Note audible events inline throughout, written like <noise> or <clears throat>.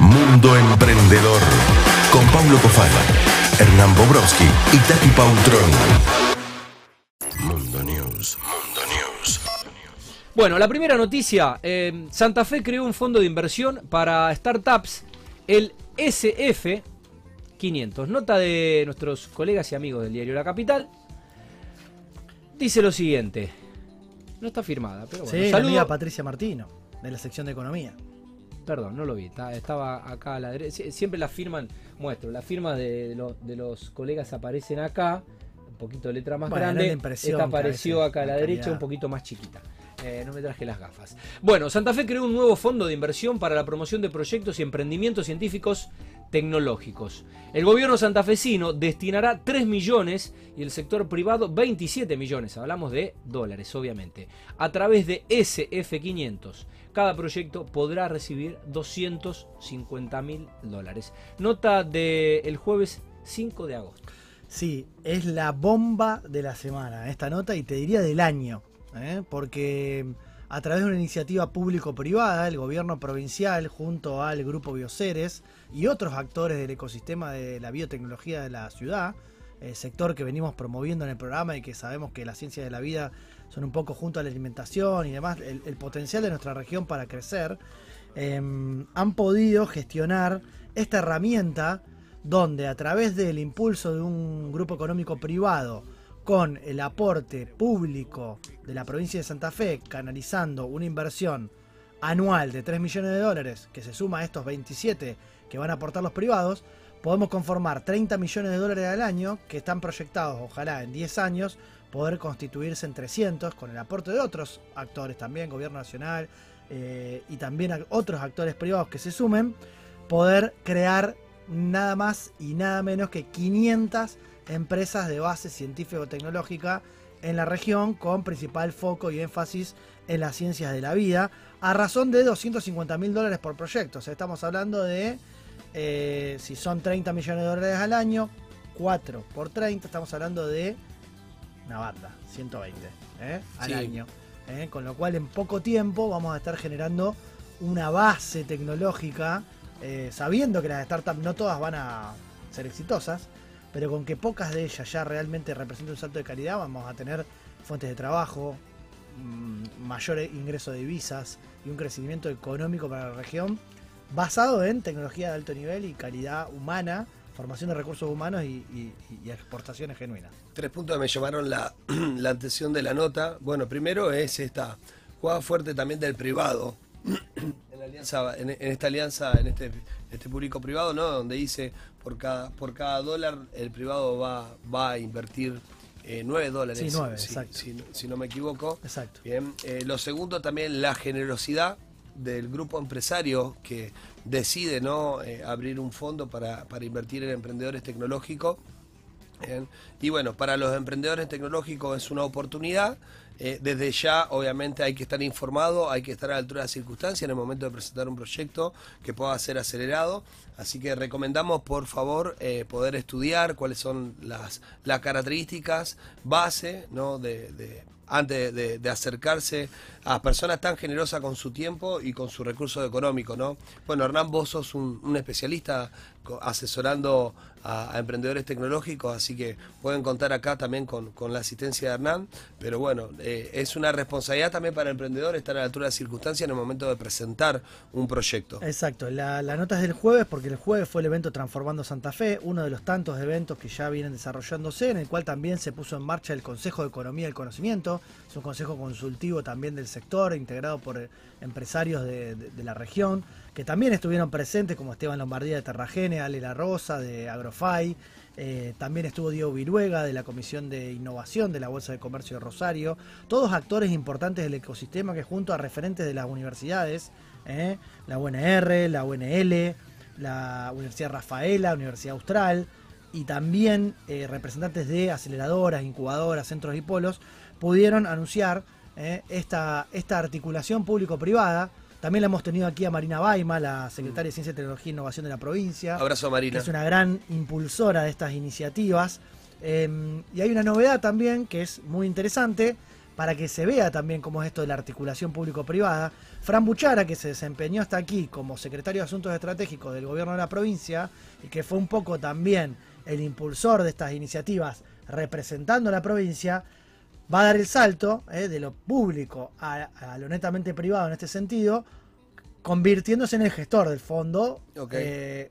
Mundo Emprendedor. Con Paulo Cofala, Hernán Bobrowski y Tati Pautrón. Mundo News. Mundo News. Bueno, la primera noticia. eh, Santa Fe creó un fondo de inversión para startups, el SF 500. Nota de nuestros colegas y amigos del diario La Capital. Dice lo siguiente. No está firmada, pero bueno. Sí, la Saludo- amiga Patricia Martino, de la sección de economía. Perdón, no lo vi. estaba acá a la derecha. Sie- Siempre las firman, muestro, las firmas de, los, de los colegas aparecen acá. Un poquito de letra más Bueno, no grande. impresión Esta apareció acá a la la derecha, un poquito más chiquita. Eh, no me traje las gafas. Bueno, Santa Fe creó un nuevo fondo de inversión para la promoción de proyectos y emprendimientos científicos tecnológicos. El gobierno santafesino destinará 3 millones y el sector privado 27 millones, hablamos de dólares obviamente, a través de SF500. Cada proyecto podrá recibir 250 mil dólares. Nota del jueves 5 de agosto. Sí, es la bomba de la semana esta nota y te diría del año, ¿eh? porque a través de una iniciativa público-privada, el gobierno provincial junto al grupo Bioceres y otros actores del ecosistema de la biotecnología de la ciudad, eh, sector que venimos promoviendo en el programa y que sabemos que las ciencias de la vida son un poco junto a la alimentación y demás, el, potencial de nuestra región para crecer, eh, han podido gestionar esta herramienta donde a través del impulso de un grupo económico privado con el aporte público de la provincia de Santa Fe, canalizando una inversión anual de 3 millones de dólares que se suma a estos 27 que van a aportar los privados, podemos conformar 30 millones de dólares al año que están proyectados, ojalá en 10 años, poder constituirse en 300 con el aporte de otros actores también, gobierno nacional eh, y también otros actores privados que se sumen, poder crear nada más y nada menos que 500 empresas de base científico-tecnológica en la región con principal foco y énfasis en las ciencias de la vida a razón de 250 mil dólares por proyecto. O sea, estamos hablando de, eh, si son 30 millones de dólares al año, 4 por 30, estamos hablando de una banda, 120 ¿eh? al Sí. año. ¿eh? Con lo cual en poco tiempo vamos a estar generando una base tecnológica, eh, sabiendo que las startups no todas van a ser exitosas, pero con que pocas de ellas ya realmente representen un salto de calidad, vamos a tener fuentes de trabajo, mm, mayor ingreso de divisas y un crecimiento económico para la región basado en tecnología de alto nivel y calidad humana, formación de recursos humanos y, y- y exportaciones genuinas. Tres puntos que me llamaron la, <clears throat> la atención de la nota. Bueno, primero es esta jugada fuerte también del privado. <clears throat> En, la alianza, en, en esta alianza, en este, este público privado, ¿no? Donde dice por cada, por cada dólar el privado va, va a invertir eh, 9 dólares. Sí, nueve, si, exacto. si- si no me equivoco. Exacto. Bien. Eh, lo segundo también la generosidad del grupo empresario que decide no Eh, abrir un fondo para, para invertir en emprendedores tecnológicos. Y bueno, para los emprendedores tecnológicos es una oportunidad. Eh, desde ya, obviamente, hay que estar informado, hay que estar a la altura de las circunstancias en el momento de presentar un proyecto que pueda ser acelerado. Así que recomendamos, por favor, eh, poder estudiar cuáles son las, las características base ¿no? de- antes de, acercarse a personas tan generosas con su tiempo y con su recurso económico, ¿no? Bueno, Hernán, vos sos un, un especialista asesorando a, emprendedores tecnológicos, así que pueden contar acá también con, la asistencia de Hernán, pero bueno, eh, es una responsabilidad también para el emprendedor estar a la altura de las circunstancias en el momento de presentar un proyecto. Exacto, la, la nota es del jueves porque el jueves fue el evento Transformando Santa Fe, uno de los tantos eventos que ya vienen desarrollándose, en el cual también se puso en marcha el Consejo de Economía del Conocimiento, es un consejo consultivo también del sector, integrado por eh, empresarios de la región, que también estuvieron presentes, como Esteban Lombardía de Terragene, Ale La Rosa de Agrofy, eh, también estuvo Diego Viruega de la Comisión de Innovación de la Bolsa de Comercio de Rosario, todos actores importantes del ecosistema que junto a referentes de las universidades, eh, la UNR, la UNL, la Universidad Rafaela, Universidad Austral y también eh, representantes de aceleradoras, incubadoras, centros y polos, pudieron anunciar esta, esta articulación público-privada. También la hemos tenido aquí a Marina Baima, la secretaria de Ciencia, Tecnología e Innovación de la provincia Abrazo a que Marina. es una gran impulsora de estas iniciativas. Eh, y hay una novedad también que es muy interesante para que se vea también cómo es esto de la articulación público-privada. Fran Buchara, que se desempeñó hasta aquí como secretario de Asuntos Estratégicos del gobierno de la provincia y que fue un poco también el impulsor de estas iniciativas representando a la provincia, va a dar el salto eh, de lo público a, a lo netamente privado en este sentido, convirtiéndose en el gestor del fondo eh,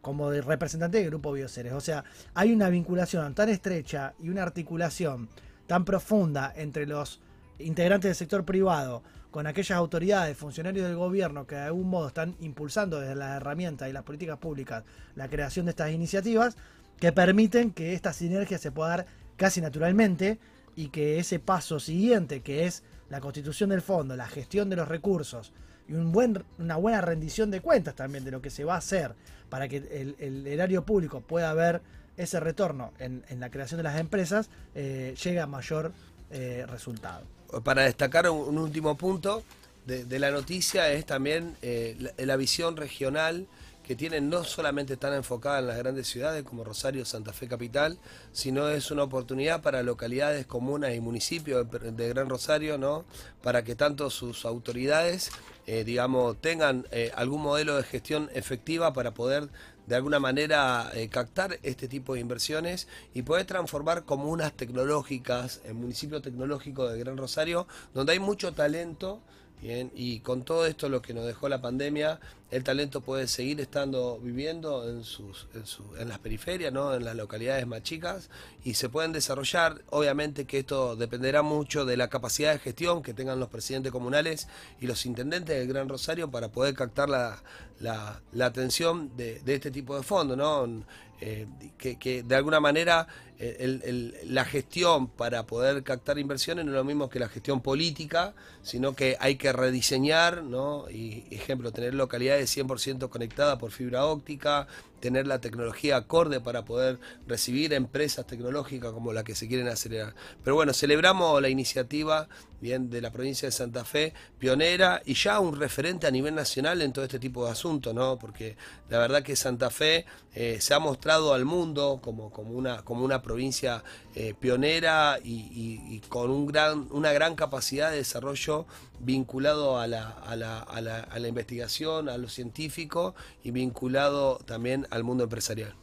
como de representante del grupo Bioceres. O sea, hay una vinculación tan estrecha y una articulación tan profunda entre los integrantes del sector privado con aquellas autoridades, funcionarios del gobierno que de algún modo están impulsando desde las herramientas y las políticas públicas la creación de estas iniciativas que permiten que esta sinergia se pueda dar casi naturalmente y que ese paso siguiente, que es la constitución del fondo, la gestión de los recursos y un buen, una buena rendición de cuentas también de lo que se va a hacer para que el, el erario público pueda ver ese retorno en, la creación de las empresas, eh, llegue a mayor eh, resultado. Para destacar un, último punto de, la noticia es también eh, la visión regional que tienen no solamente tan enfocada en las grandes ciudades como Rosario, Santa Fe Capital, sino es una oportunidad para localidades, comunas y municipios de, de Gran Rosario, ¿no? Para que tanto sus autoridades, eh, digamos, tengan eh, algún modelo de gestión efectiva para poder de alguna manera eh, captar este tipo de inversiones y poder transformar comunas tecnológicas, el municipio tecnológico de Gran Rosario, donde hay mucho talento. Bien, y con todo esto lo que nos dejó la pandemia, el talento puede seguir estando viviendo en sus, en, su- en las periferias, ¿no? en las localidades más chicas, y se pueden desarrollar. Obviamente que esto dependerá mucho de la capacidad de gestión que tengan los presidentes comunales y los intendentes del Gran Rosario para poder captar la, la, la atención de, de este tipo de fondos, ¿no? Eh, que, que de alguna manera la gestión para poder captar inversiones no es lo mismo que la gestión política, sino que hay que rediseñar, ¿no? Y ejemplo, tener localidades 100% conectadas por fibra óptica, tener la tecnología acorde para poder recibir empresas tecnológicas como la que se quieren acelerar. Pero bueno, celebramos la iniciativa bien de la provincia de Santa Fe, pionera y ya un referente a nivel nacional en todo este tipo de asuntos, ¿no? Porque la verdad que Santa Fe eh, se ha mostrado al mundo como, como, una, como una provincia eh, pionera y, con un gran, una gran capacidad de desarrollo vinculado a la, a, la, a, la, a la investigación, a lo científico y vinculado también al mundo empresarial.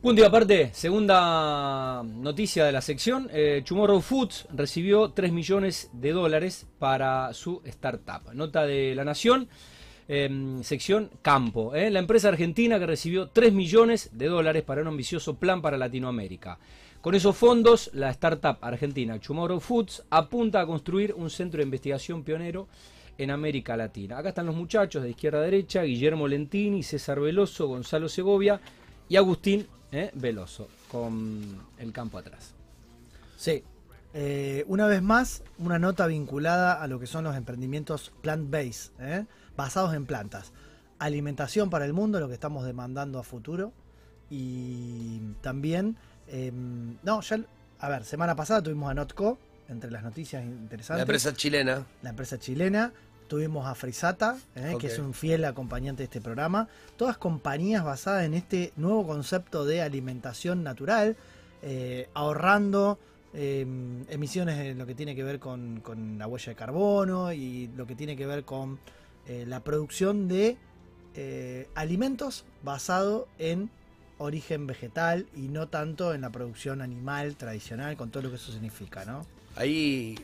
Punto y aparte, segunda noticia de la sección, eh, Tomorrow Foods recibió 3 millones de dólares para su startup. Nota de la Nación, eh, sección Campo. eh, la empresa argentina que recibió 3 millones de dólares para un ambicioso plan para Latinoamérica. Con esos fondos, la startup argentina Tomorrow Foods apunta a construir un centro de investigación pionero en América Latina. Acá están los muchachos de izquierda a derecha, Guillermo Lentini, César Veloso, Gonzalo Segovia y Agustín eh, Veloso, con el campo atrás. Sí. Eh, una vez más, una nota vinculada a lo que son los emprendimientos plant-based. Basados en plantas. Alimentación para el mundo, lo que estamos demandando a futuro. Y también, eh, no, ya, a ver, semana pasada tuvimos a Notco, entre las noticias interesantes. La empresa chilena. la empresa chilena. Tuvimos a Frisata, ¿eh? Que es un fiel acompañante de este programa. Todas compañías basadas en este nuevo concepto de alimentación natural, eh, ahorrando eh, emisiones en lo que tiene que ver con, con la huella de carbono y lo que tiene que ver con eh, la producción de eh, alimentos basado en origen vegetal y no tanto en la producción animal tradicional con todo lo que eso significa, ¿no? Ahí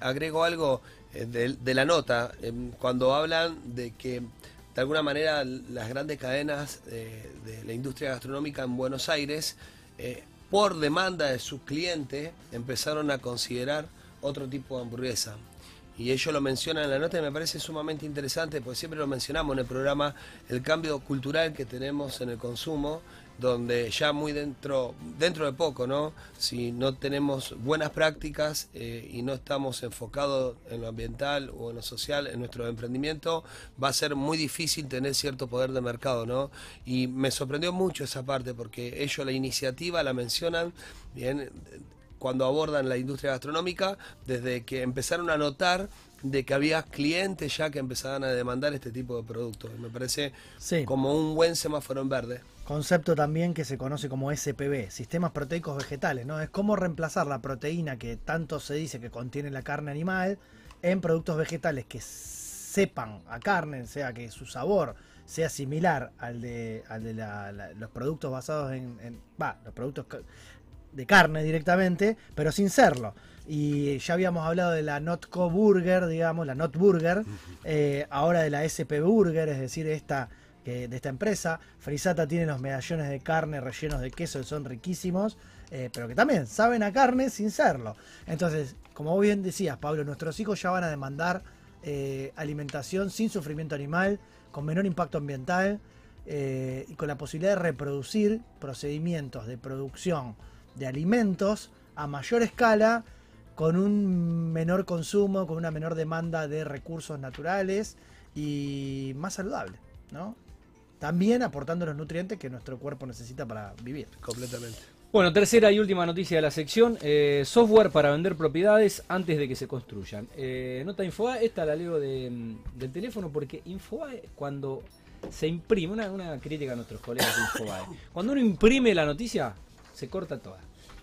agrego algo eh, de, la nota, em, cuando hablan de que de alguna manera las grandes cadenas de la industria gastronómica en Buenos Aires, por demanda de sus clientes, empezaron a considerar otro tipo de hamburguesa. Y ellos lo mencionan en la nota y me parece sumamente interesante, porque siempre lo mencionamos en el programa, el cambio cultural que tenemos en el consumo, donde ya muy dentro, dentro de poco, ¿no? Si no tenemos buenas prácticas eh, y no estamos enfocados en lo ambiental o en lo social, en nuestro emprendimiento, va a ser muy difícil tener cierto poder de mercado, ¿no? Y me sorprendió mucho esa parte, porque ellos la iniciativa la mencionan, bien, cuando abordan la industria gastronómica, desde que empezaron a notar de que había clientes ya que empezaban a demandar este tipo de productos. Me parece Sí. como un buen semáforo en verde. concepto también que se conoce como SPV, sistemas proteicos vegetales, ¿no? Es cómo reemplazar la proteína que tanto se dice que contiene la carne animal en productos vegetales que sepan a carne, sea que su sabor sea similar al de, al de la- la- los productos basados en, en- va, los productos de carne directamente, pero sin serlo. Y ya habíamos hablado de la Notco Burger, digamos, la Not Burger, eh, ahora de la SP Burger, es decir, esta de esta empresa. Frisata tiene los medallones de carne rellenos de queso que son riquísimos, eh, pero que también saben a carne sin serlo. Entonces, como bien decías, Pablo, nuestros hijos ya van a demandar eh, alimentación sin sufrimiento animal, con menor impacto ambiental eh, y con la posibilidad de reproducir procedimientos de producción de alimentos a mayor escala, con un menor consumo, con una menor demanda de recursos naturales y más saludable, ¿no? También aportando los nutrientes que nuestro cuerpo necesita para vivir. Completamente. Bueno, tercera y última noticia de la sección. eh, software para vender propiedades antes de que se construyan. Eh, nota Infobae, esta la leo de, mm, del teléfono porque Infobae cuando se imprime, una, una crítica a nuestros colegas de Infobae, <laughs> cuando uno imprime la noticia, se corta toda.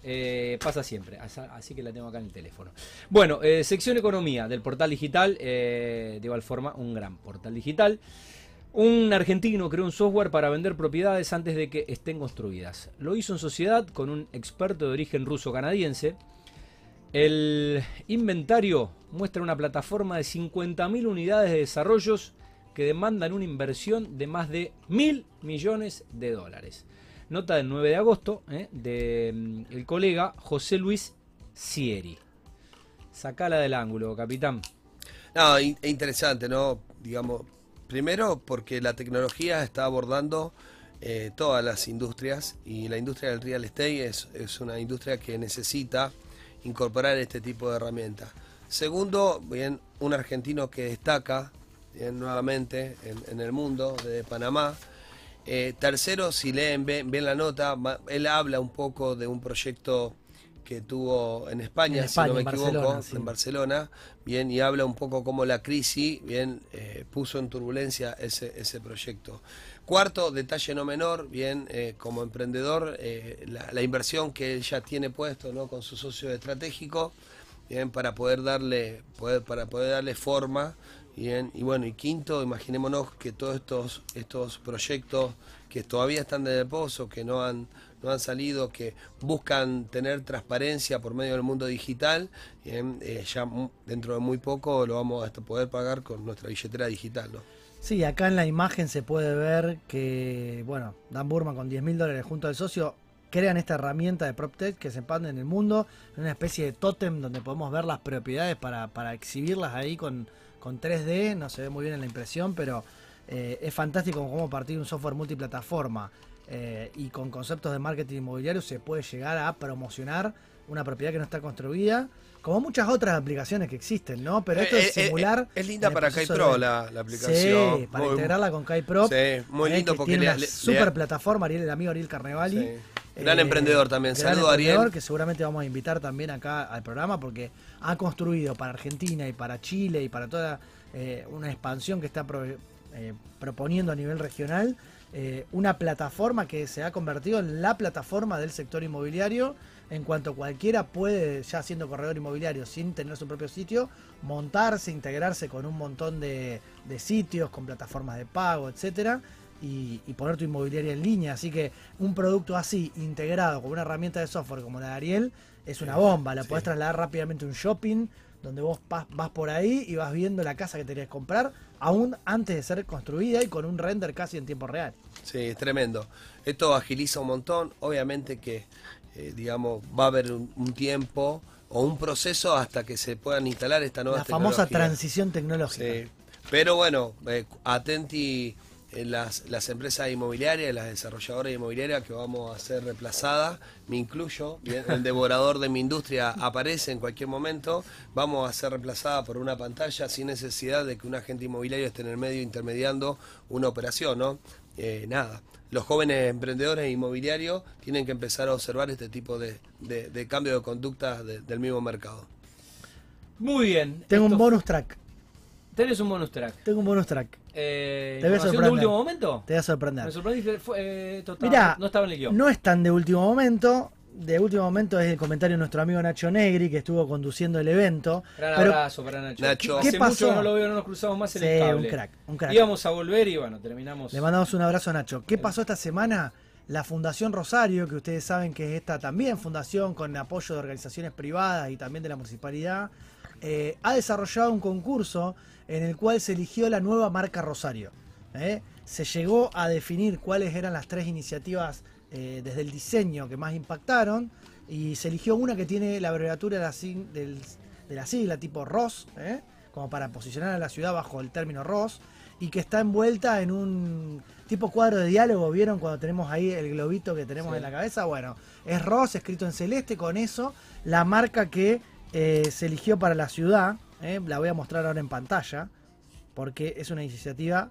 Eh, pasa siempre, así que la tengo acá en el teléfono. Bueno, eh, sección economía del portal digital, eh, de igual forma un gran portal digital. Un argentino creó un software para vender propiedades antes de que estén construidas. Lo hizo en sociedad con un experto de origen ruso-canadiense. El inventario muestra una plataforma de 50.000 unidades de desarrollos que demandan una inversión de más de mil millones de dólares. Nota del 9 de agosto eh, del el colega José Luis Sieri. Sacala del ángulo, capitán. No, in- e interesante, ¿no? Digamos, primero porque la tecnología está abordando eh, todas las industrias y la industria del real estate es, es una industria que necesita incorporar este tipo de herramientas. Segundo, bien, un argentino que destaca nuevamente en, en el mundo, de Panamá. Eh, tercero, si leen bien, bien la nota, él habla un poco de un proyecto que tuvo en España, En si no me en equivoco, Barcelona, sí. en Barcelona, bien, y habla un poco cómo la crisis, bien, eh, puso en turbulencia ese, ese proyecto. Cuarto, detalle no menor, bien, eh, como emprendedor, eh, la, la inversión que él ya tiene puesto, ¿no? Con su socio estratégico, bien, para poder darle, poder, para poder darle forma, bien, y bueno, y quinto, imaginémonos que todos estos, estos proyectos que todavía están de reposo, que no han, no han salido, que buscan tener transparencia por medio del mundo digital, bien, eh, ya dentro de muy poco lo vamos a poder pagar con nuestra billetera digital. Sí, acá en la imagen se puede ver que, bueno, Dan Burman con 10 mil dólares junto al socio crean esta herramienta de PropTech que se expande en el mundo, una especie de tótem donde podemos ver las propiedades para, para exhibirlas ahí con, con 3D, no se ve muy bien en la impresión, pero eh, es fantástico cómo partir un software multiplataforma eh, y con conceptos de marketing inmobiliario se puede llegar a promocionar una propiedad que no está construida, como muchas otras aplicaciones que existen, ¿no? Pero esto es eh, simular... es linda para KaiPro de- la, la aplicación. Sí, para Muy- integrarla con KaiPro. Sí, muy lindo que porque tiene le- una le- super le- plataforma, Ariel, el amigo Ariel Carnevali. Sí. Gran emprendedor también. Saludo, Ariel. emprendedor, que seguramente vamos a invitar también acá al programa porque ha construido para Argentina y para Chile y para toda eh, una expansión que está pro- eh, proponiendo a nivel regional eh, una plataforma que se ha convertido en la plataforma del sector inmobiliario en cuanto cualquiera puede, ya siendo corredor inmobiliario sin tener su propio sitio, montarse, integrarse con un montón de, de sitios, con plataformas de pago, etcétera, y, y poner tu inmobiliaria en línea. Así que un producto así, integrado con una herramienta de software como la de Ariel, es una bomba. La sí. podés trasladar rápidamente a un shopping donde vos vas por ahí y vas viendo la casa que querés comprar, aún antes de ser construida y con un render casi en tiempo real. Sí, es tremendo. Esto agiliza un montón. Obviamente que, eh, digamos, va a haber un, un tiempo o un proceso hasta que se puedan instalar esta nueva La famosa tecnología. transición tecnológica. Sí. Pero bueno, eh, atenti las, las empresas inmobiliarias, las desarrolladoras inmobiliarias que vamos a ser reemplazadas, me incluyo, bien, el devorador de mi industria aparece en cualquier momento, vamos a ser reemplazada por una pantalla sin necesidad de que un agente inmobiliario esté en el medio intermediando una operación, ¿no? Eh, nada, los jóvenes emprendedores inmobiliarios tienen que empezar a observar este tipo de, de- de cambio de conducta de- del mismo mercado. Muy bien. Tengo esto un bonus track. Tenés un bonus track. Tengo un bonus track. Eh, Te voy a ¿información de sorprender. último momento? Te voy a sorprender. Me sorprendiste. Fue, eh, Mirá, no estaba en el guion. No es tan de último momento. De último momento es el comentario de nuestro amigo Nacho Negri, que estuvo conduciendo el evento. Gran Pero- abrazo para Nacho. Nacho. Hace ¿Qué mucho pasó? que no lo veo, no nos cruzamos más en Sí, el cable. un crack, un crack. Íbamos a volver y bueno, terminamos. Le mandamos un abrazo a Nacho. ¿Qué pasó esta semana? La Fundación Rosario, que ustedes saben que es esta también fundación con apoyo de organizaciones privadas y también de la municipalidad, eh, ha desarrollado un concurso en el cual se eligió la nueva marca Rosario. ¿eh? Se llegó a definir cuáles eran las tres iniciativas eh, desde el diseño que más impactaron y se eligió una que tiene la abreviatura de la, sig- del- de la sigla tipo ROS, ¿eh? como para posicionar a la ciudad bajo el término ROS, y que está envuelta en un tipo cuadro de diálogo, ¿vieron cuando tenemos ahí el globito que tenemos Sí. en la cabeza? Bueno, es ROS escrito en celeste, con eso la marca que eh, se eligió para la ciudad, ¿eh? la voy a mostrar ahora en pantalla, porque es una iniciativa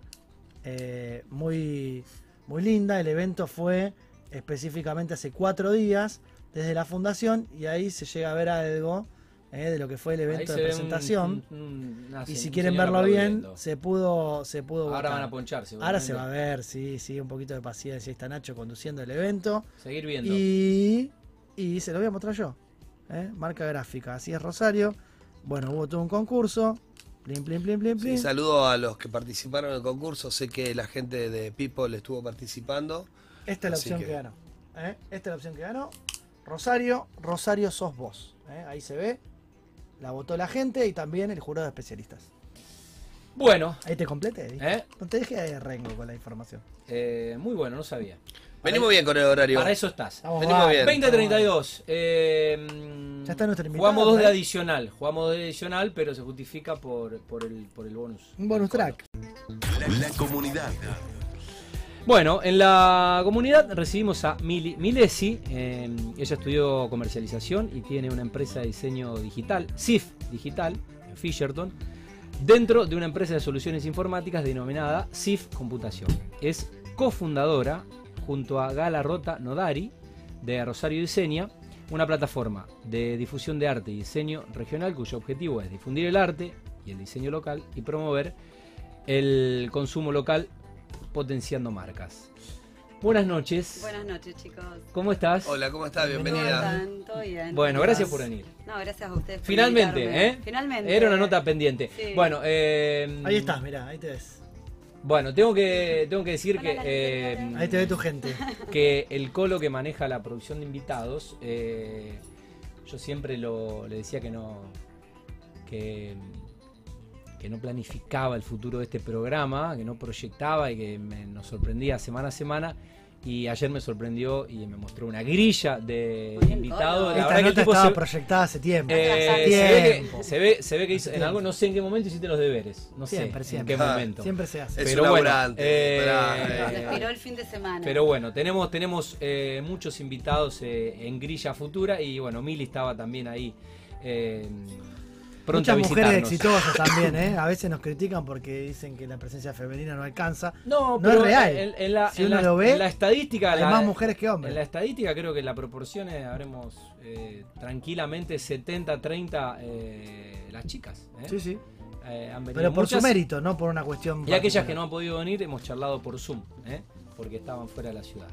eh, muy, muy linda, el evento fue específicamente hace cuatro días desde la fundación y ahí se llega a ver algo eh, de lo que fue el evento de presentación. un- un- una y si quieren verlo bien, se pudo, se pudo Ahora votar. van a ponchar, Ahora se va a ver, sí, sí, un poquito de paciencia. Ahí está Nacho conduciendo el evento. Seguir viendo. Y, y se lo voy a mostrar yo. ¿eh? Marca gráfica, así es Rosario. Bueno, hubo todo un concurso. Plin, plin, plin, plin, Sí, plin. saludo a los que participaron en el concurso. Sé que la gente de People estuvo participando. Esta es la opción que, que- ganó. ¿eh? Esta es la opción que ganó. Rosario, Rosario sos vos. ¿eh? Ahí se ve. La votó la gente y también el jurado de especialistas. Bueno, Ahí te complete. ¿viste? ¿eh? No te dejes de rengo con la información. Eh, muy bueno, no sabía. Venimos bien con el horario. Para eso estás. Venimos bárbaros. bien. 20-32. Eh, Ya está nuestra invitada, Jugamos dos de ¿eh? adicional. Jugamos dos de adicional, pero se justifica por, por, el, por el bonus. Un bonus track. La comunidad. Bueno, en la comunidad recibimos a Mili, Milesi. eh, ella estudió comercialización y tiene una empresa de diseño digital, SIF Digital, en Fisherton, dentro de una empresa de soluciones informáticas denominada SIF Computación. Es cofundadora junto a Gala Rota Nodari de Rosario Diseña, una plataforma de difusión de arte y diseño regional cuyo objetivo es difundir el arte y el diseño local y promover el consumo local potenciando marcas. Buenas noches. Buenas noches, chicos. ¿Cómo estás? Hola, ¿cómo estás? ¿Cómo Bienvenida. están? ¿Todo bien? Bueno, gracias por venir. No, gracias a ustedes. por Finalmente, invitarme. ¿eh? Finalmente. Era una nota pendiente. Sí. Bueno, eh, Ahí estás, mirá, ahí te ves. Bueno, tengo que, tengo que decir que, eh. Ahí te ve tu gente. que el colo que maneja la producción de invitados, eh, yo siempre lo, le decía que no, que, que no planificaba el futuro de este programa, que no proyectaba y que me- nos sorprendía semana a semana. Y ayer me sorprendió y me mostró una grilla de invitados. La Esta verdad que el nota tipo estaba se, proyectada hace tiempo. eh, Hace se, ve tiempo. que, se ve se ve que hizo, en algo, tiempo. no sé en qué momento hiciste los deberes. No Siempre, sé siempre. en qué Ah, momento. Siempre se hace. Es Pero bueno, laburante, eh, eh. el fin de semana. Pero bueno, tenemos, tenemos eh, muchos invitados eh, en grilla futura y bueno, Mili estaba también ahí eh, pronto a Muchas mujeres exitosas <laughs> también, ¿eh? A veces nos critican porque dicen que la presencia femenina no alcanza. No, No pero es real. En, en la, Si en uno la- lo ve, en la estadística, Hay la- más mujeres que en hombres. la estadística creo que la proporción es, habremos eh, tranquilamente 70-30 eh, las chicas. ¿eh? Sí, sí. Eh, han Pero por su mérito, no por una cuestión. Y aquellas que no han podido venir hemos charlado por Zoom, ¿eh? porque estaban fuera de la ciudad.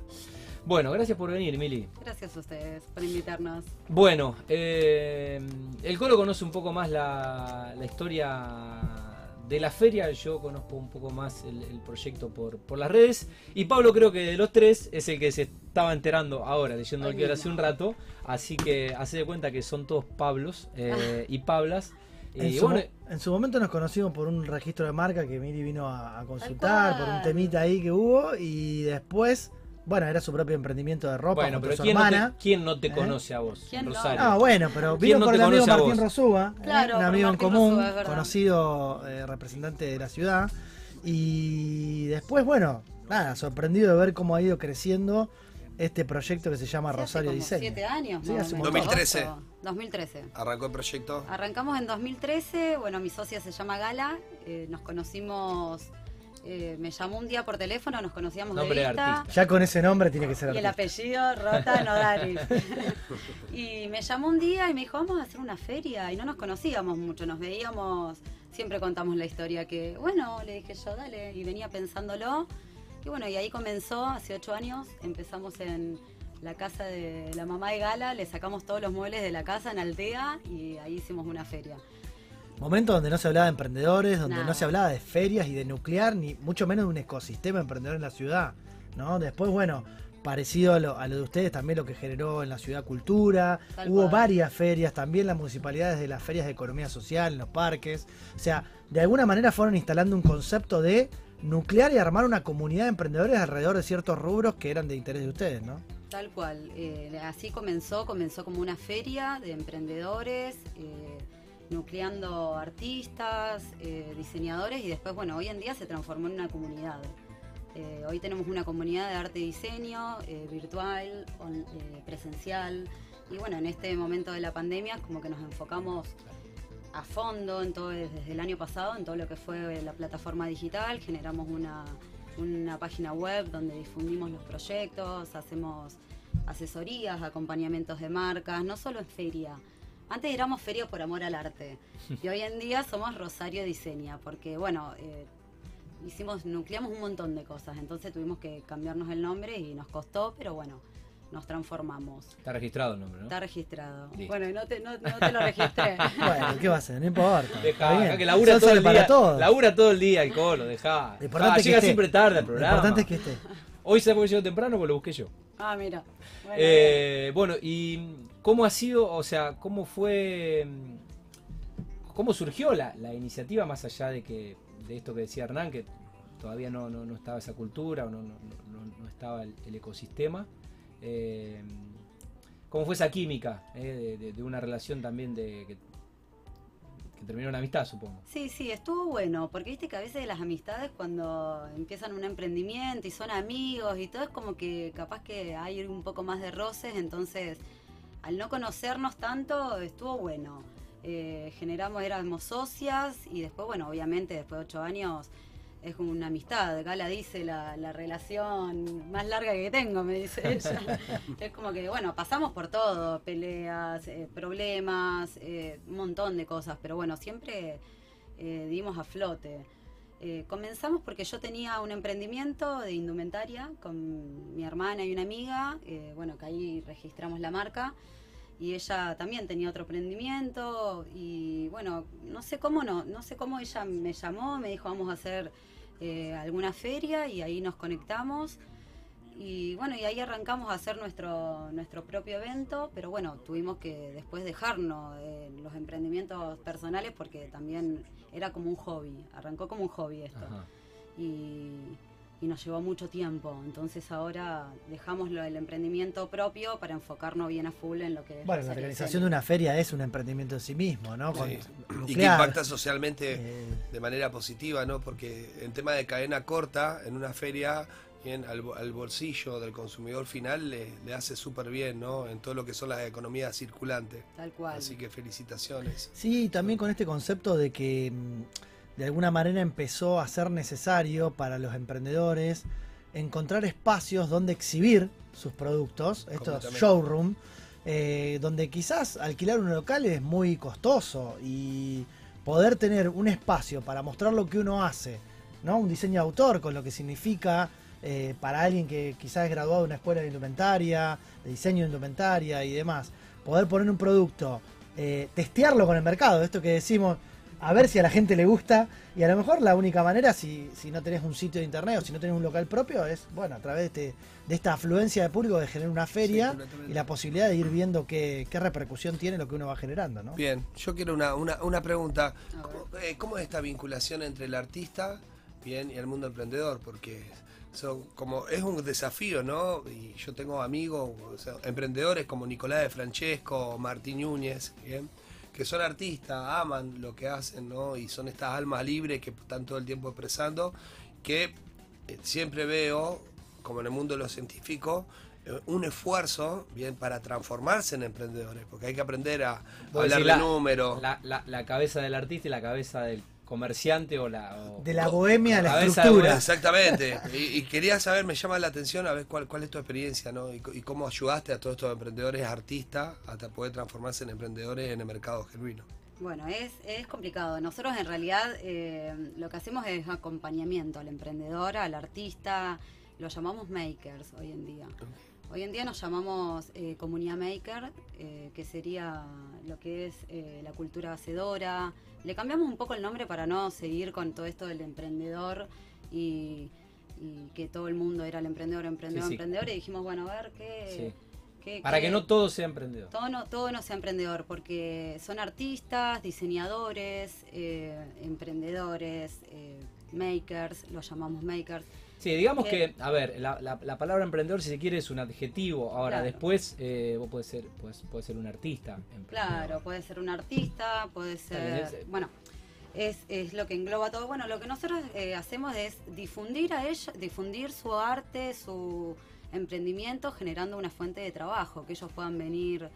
Bueno, gracias por venir, Mili. Gracias a ustedes por invitarnos. Bueno, eh, el Colo conoce un poco más la, la historia de la feria, yo conozco un poco más el, el proyecto por, por las redes y Pablo creo que de los tres es el que se estaba enterando ahora, leyendo el que hace mismo. un rato, así que hace de cuenta que son todos Pablos eh, y Pablas. En Y su, bueno, mo- en su momento nos conocimos por un registro de marca que Miri vino a, a consultar, por un temita ahí que hubo, y después, bueno, era su propio emprendimiento de ropa bueno pero su ¿quién no, te, hermana. quién no te ¿Eh? conoce a vos, ¿Quién no? Rosario? Ah, bueno, pero ¿Quién vino no por el amigo Martín? Rosúa, ¿eh? Claro, un por amigo en común, Rosúa, conocido eh, representante de la ciudad. Y después, bueno, nada, sorprendido de ver cómo ha ido creciendo este proyecto que se llama Sí, hace Rosario como Diseño. Siete años, Sí, más hace o un menos. 2013. Ocho. 2013. Arrancó el proyecto. Arrancamos en 2013. Bueno, mi socia se llama Gala. eh, nos conocimos. Eh, me llamó un día por teléfono, nos conocíamos Nombre de vista. artista. Ya con ese nombre tiene que ser Y el artista. apellido Rota Nodari. <laughs> y me llamó un día y me dijo, vamos a hacer una feria. Y no nos conocíamos mucho, nos veíamos siempre contamos la historia que, bueno, le dije yo, dale, y venía pensándolo. Y bueno, y ahí comenzó, hace ocho años, empezamos en la casa de la mamá de Gala, le sacamos todos los muebles de la casa en Altea y ahí hicimos una feria. Momento donde no se hablaba de emprendedores, donde Nada. no se hablaba de ferias y de nuclear, ni mucho menos de un ecosistema emprendedor en la ciudad. ¿no? Después, bueno, parecido a lo, a lo de ustedes, también lo que generó en la ciudad cultura. Tal Hubo cual. varias ferias, también las municipalidades de las ferias de economía social, en los parques. O sea, de alguna manera fueron instalando un concepto de nuclear y armar una comunidad de emprendedores alrededor de ciertos rubros que eran de interés de ustedes, ¿no? Tal cual, eh, así comenzó, comenzó como una feria de emprendedores, eh, nucleando artistas, eh, diseñadores y después, bueno, hoy en día se transformó en una comunidad. Eh, hoy tenemos una comunidad de arte y diseño, eh, virtual, on- eh, presencial y bueno, en este momento de la pandemia como que nos enfocamos a fondo en todo, desde el año pasado en todo lo que fue la plataforma digital, generamos una, una página web donde difundimos los proyectos, hacemos asesorías, acompañamientos de marcas, no solo en feria. Antes éramos Feria por Amor al Arte y hoy en día somos Rosario Diseña, porque bueno, eh, hicimos, nucleamos un montón de cosas, entonces tuvimos que cambiarnos el nombre y nos costó, pero bueno, nos transformamos. Está registrado el nombre, ¿no? Está registrado. Listo. Bueno, y no te, no, no te lo registré. <laughs> Bueno, ¿qué va a hacer? No importa. Dejá, que labura todo el para día. Labura todo el día el colo, dejá. Lo importante Ah, es que llega esté. siempre tarde al Lo programa. importante es que esté. Hoy sabes por qué llegó temprano porque lo busqué yo. Ah, mira. Bueno, Eh, bueno, y cómo ha sido, o sea, cómo fue, mm, cómo surgió la, la iniciativa más allá de que de esto que decía Hernán, que todavía no, no, no estaba esa cultura o no, no, no- no estaba el, ecosistema. Eh, ¿Cómo fue esa química eh, de una relación también de que, que terminó en amistad, supongo? Sí, sí, estuvo bueno, porque viste que a veces las amistades cuando empiezan un emprendimiento y son amigos y todo es como que capaz que hay un poco más de roces, entonces al no conocernos tanto estuvo bueno. Eh, generamos, éramos socias y después, bueno, obviamente después de ocho años es como una amistad. Gala dice la, la relación más larga que tengo, me dice <laughs> ella. es como que, bueno, pasamos por todo, peleas, eh, problemas, eh, un montón de cosas, pero bueno, siempre dimos a flote. Eh, comenzamos porque yo tenía un emprendimiento de indumentaria con mi hermana y una amiga, eh, bueno, que ahí registramos la marca y ella también tenía otro emprendimiento y bueno, no sé cómo no, no sé cómo ella me llamó, me dijo vamos a hacer eh, alguna feria y ahí nos conectamos. Y bueno, y ahí arrancamos a hacer nuestro, nuestro propio evento, pero bueno, tuvimos que después dejarnos eh, los emprendimientos personales porque también era como un hobby, arrancó como un hobby esto Ajá. y, y nos llevó mucho tiempo. Entonces ahora dejamos lo del emprendimiento propio para enfocarnos bien a full en lo que es Bueno, la organización de una feria es un emprendimiento en sí mismo, ¿no? Con Sí. Y que impacta socialmente eh, de manera positiva, ¿no? Porque en tema de cadena corta, en una feria, bien, al, bo- al bolsillo del consumidor final le, le hace súper bien, ¿no? En todo lo que son las economías circulantes. Tal cual. Así que felicitaciones. Sí, también con este concepto de que mm, de alguna manera empezó a ser necesario para los emprendedores encontrar espacios donde exhibir sus productos, estos showroom, eh, donde quizás alquilar un local es muy costoso y poder tener un espacio para mostrar lo que uno hace, ¿no? Un diseño de autor con lo que significa eh, para alguien que quizás es graduado de una escuela de indumentaria, de diseño de indumentaria y demás, poder poner un producto, eh, testearlo con el mercado, esto que decimos, a ver si a la gente le gusta y a lo mejor la única manera si, si no tenés un sitio de internet o si no tenés un local propio es, bueno, a través de, este- de esta afluencia de público de generar una feria y la posibilidad de ir viendo qué, qué repercusión tiene lo que uno va generando, ¿no? Bien, yo quiero una, una, una pregunta. ¿Cómo, eh, cómo es esta vinculación entre el artista bien, y el mundo emprendedor? Porque son como es un desafío, ¿no? Y yo tengo amigos, o sea, emprendedores como Nicolás de Francesco, Martín Núñez, ¿bien? que son artistas, aman lo que hacen, ¿no? Y son estas almas libres que están todo el tiempo expresando, que eh, siempre veo, como en el mundo de los científicos, eh, un esfuerzo bien para transformarse en emprendedores, porque hay que aprender a hablar de números. La, la- la cabeza del artista y la cabeza del comerciante o la... o- De la bohemia a la estructura. Exactamente. Y, y quería saber, me llama la atención a ver cuál, cuál es tu experiencia, ¿no? Y, y cómo ayudaste a todos estos emprendedores artistas a tra- poder transformarse en emprendedores en el mercado genuino. Bueno, es, es complicado. Nosotros en realidad eh, lo que hacemos es acompañamiento al emprendedor, al artista, lo llamamos makers hoy en día. Hoy en día nos llamamos eh, comunidad maker, eh, que sería lo que es eh, la cultura hacedora. Le cambiamos un poco el nombre para no seguir con todo esto del emprendedor y, y que todo el mundo era el emprendedor, emprendedor, Sí, sí. emprendedor. Y dijimos, bueno, a ver qué... Sí. qué- Para qué- que no todo sea emprendedor. todo no, todo no sea emprendedor, porque son artistas, diseñadores, eh, emprendedores, eh, makers, los llamamos makers. Sí, digamos Que- que, a ver, la, la- la palabra emprendedor, si se quiere, es un adjetivo. Ahora, Claro. después, eh, vos podés ser, podés, podés ser un artista. Claro, puede ser un artista, puede ser... es- Bueno, es, es lo que engloba todo. Bueno, lo que nosotros eh, hacemos es difundir a ellos, difundir su arte, su emprendimiento, generando una fuente de trabajo, que ellos puedan venir,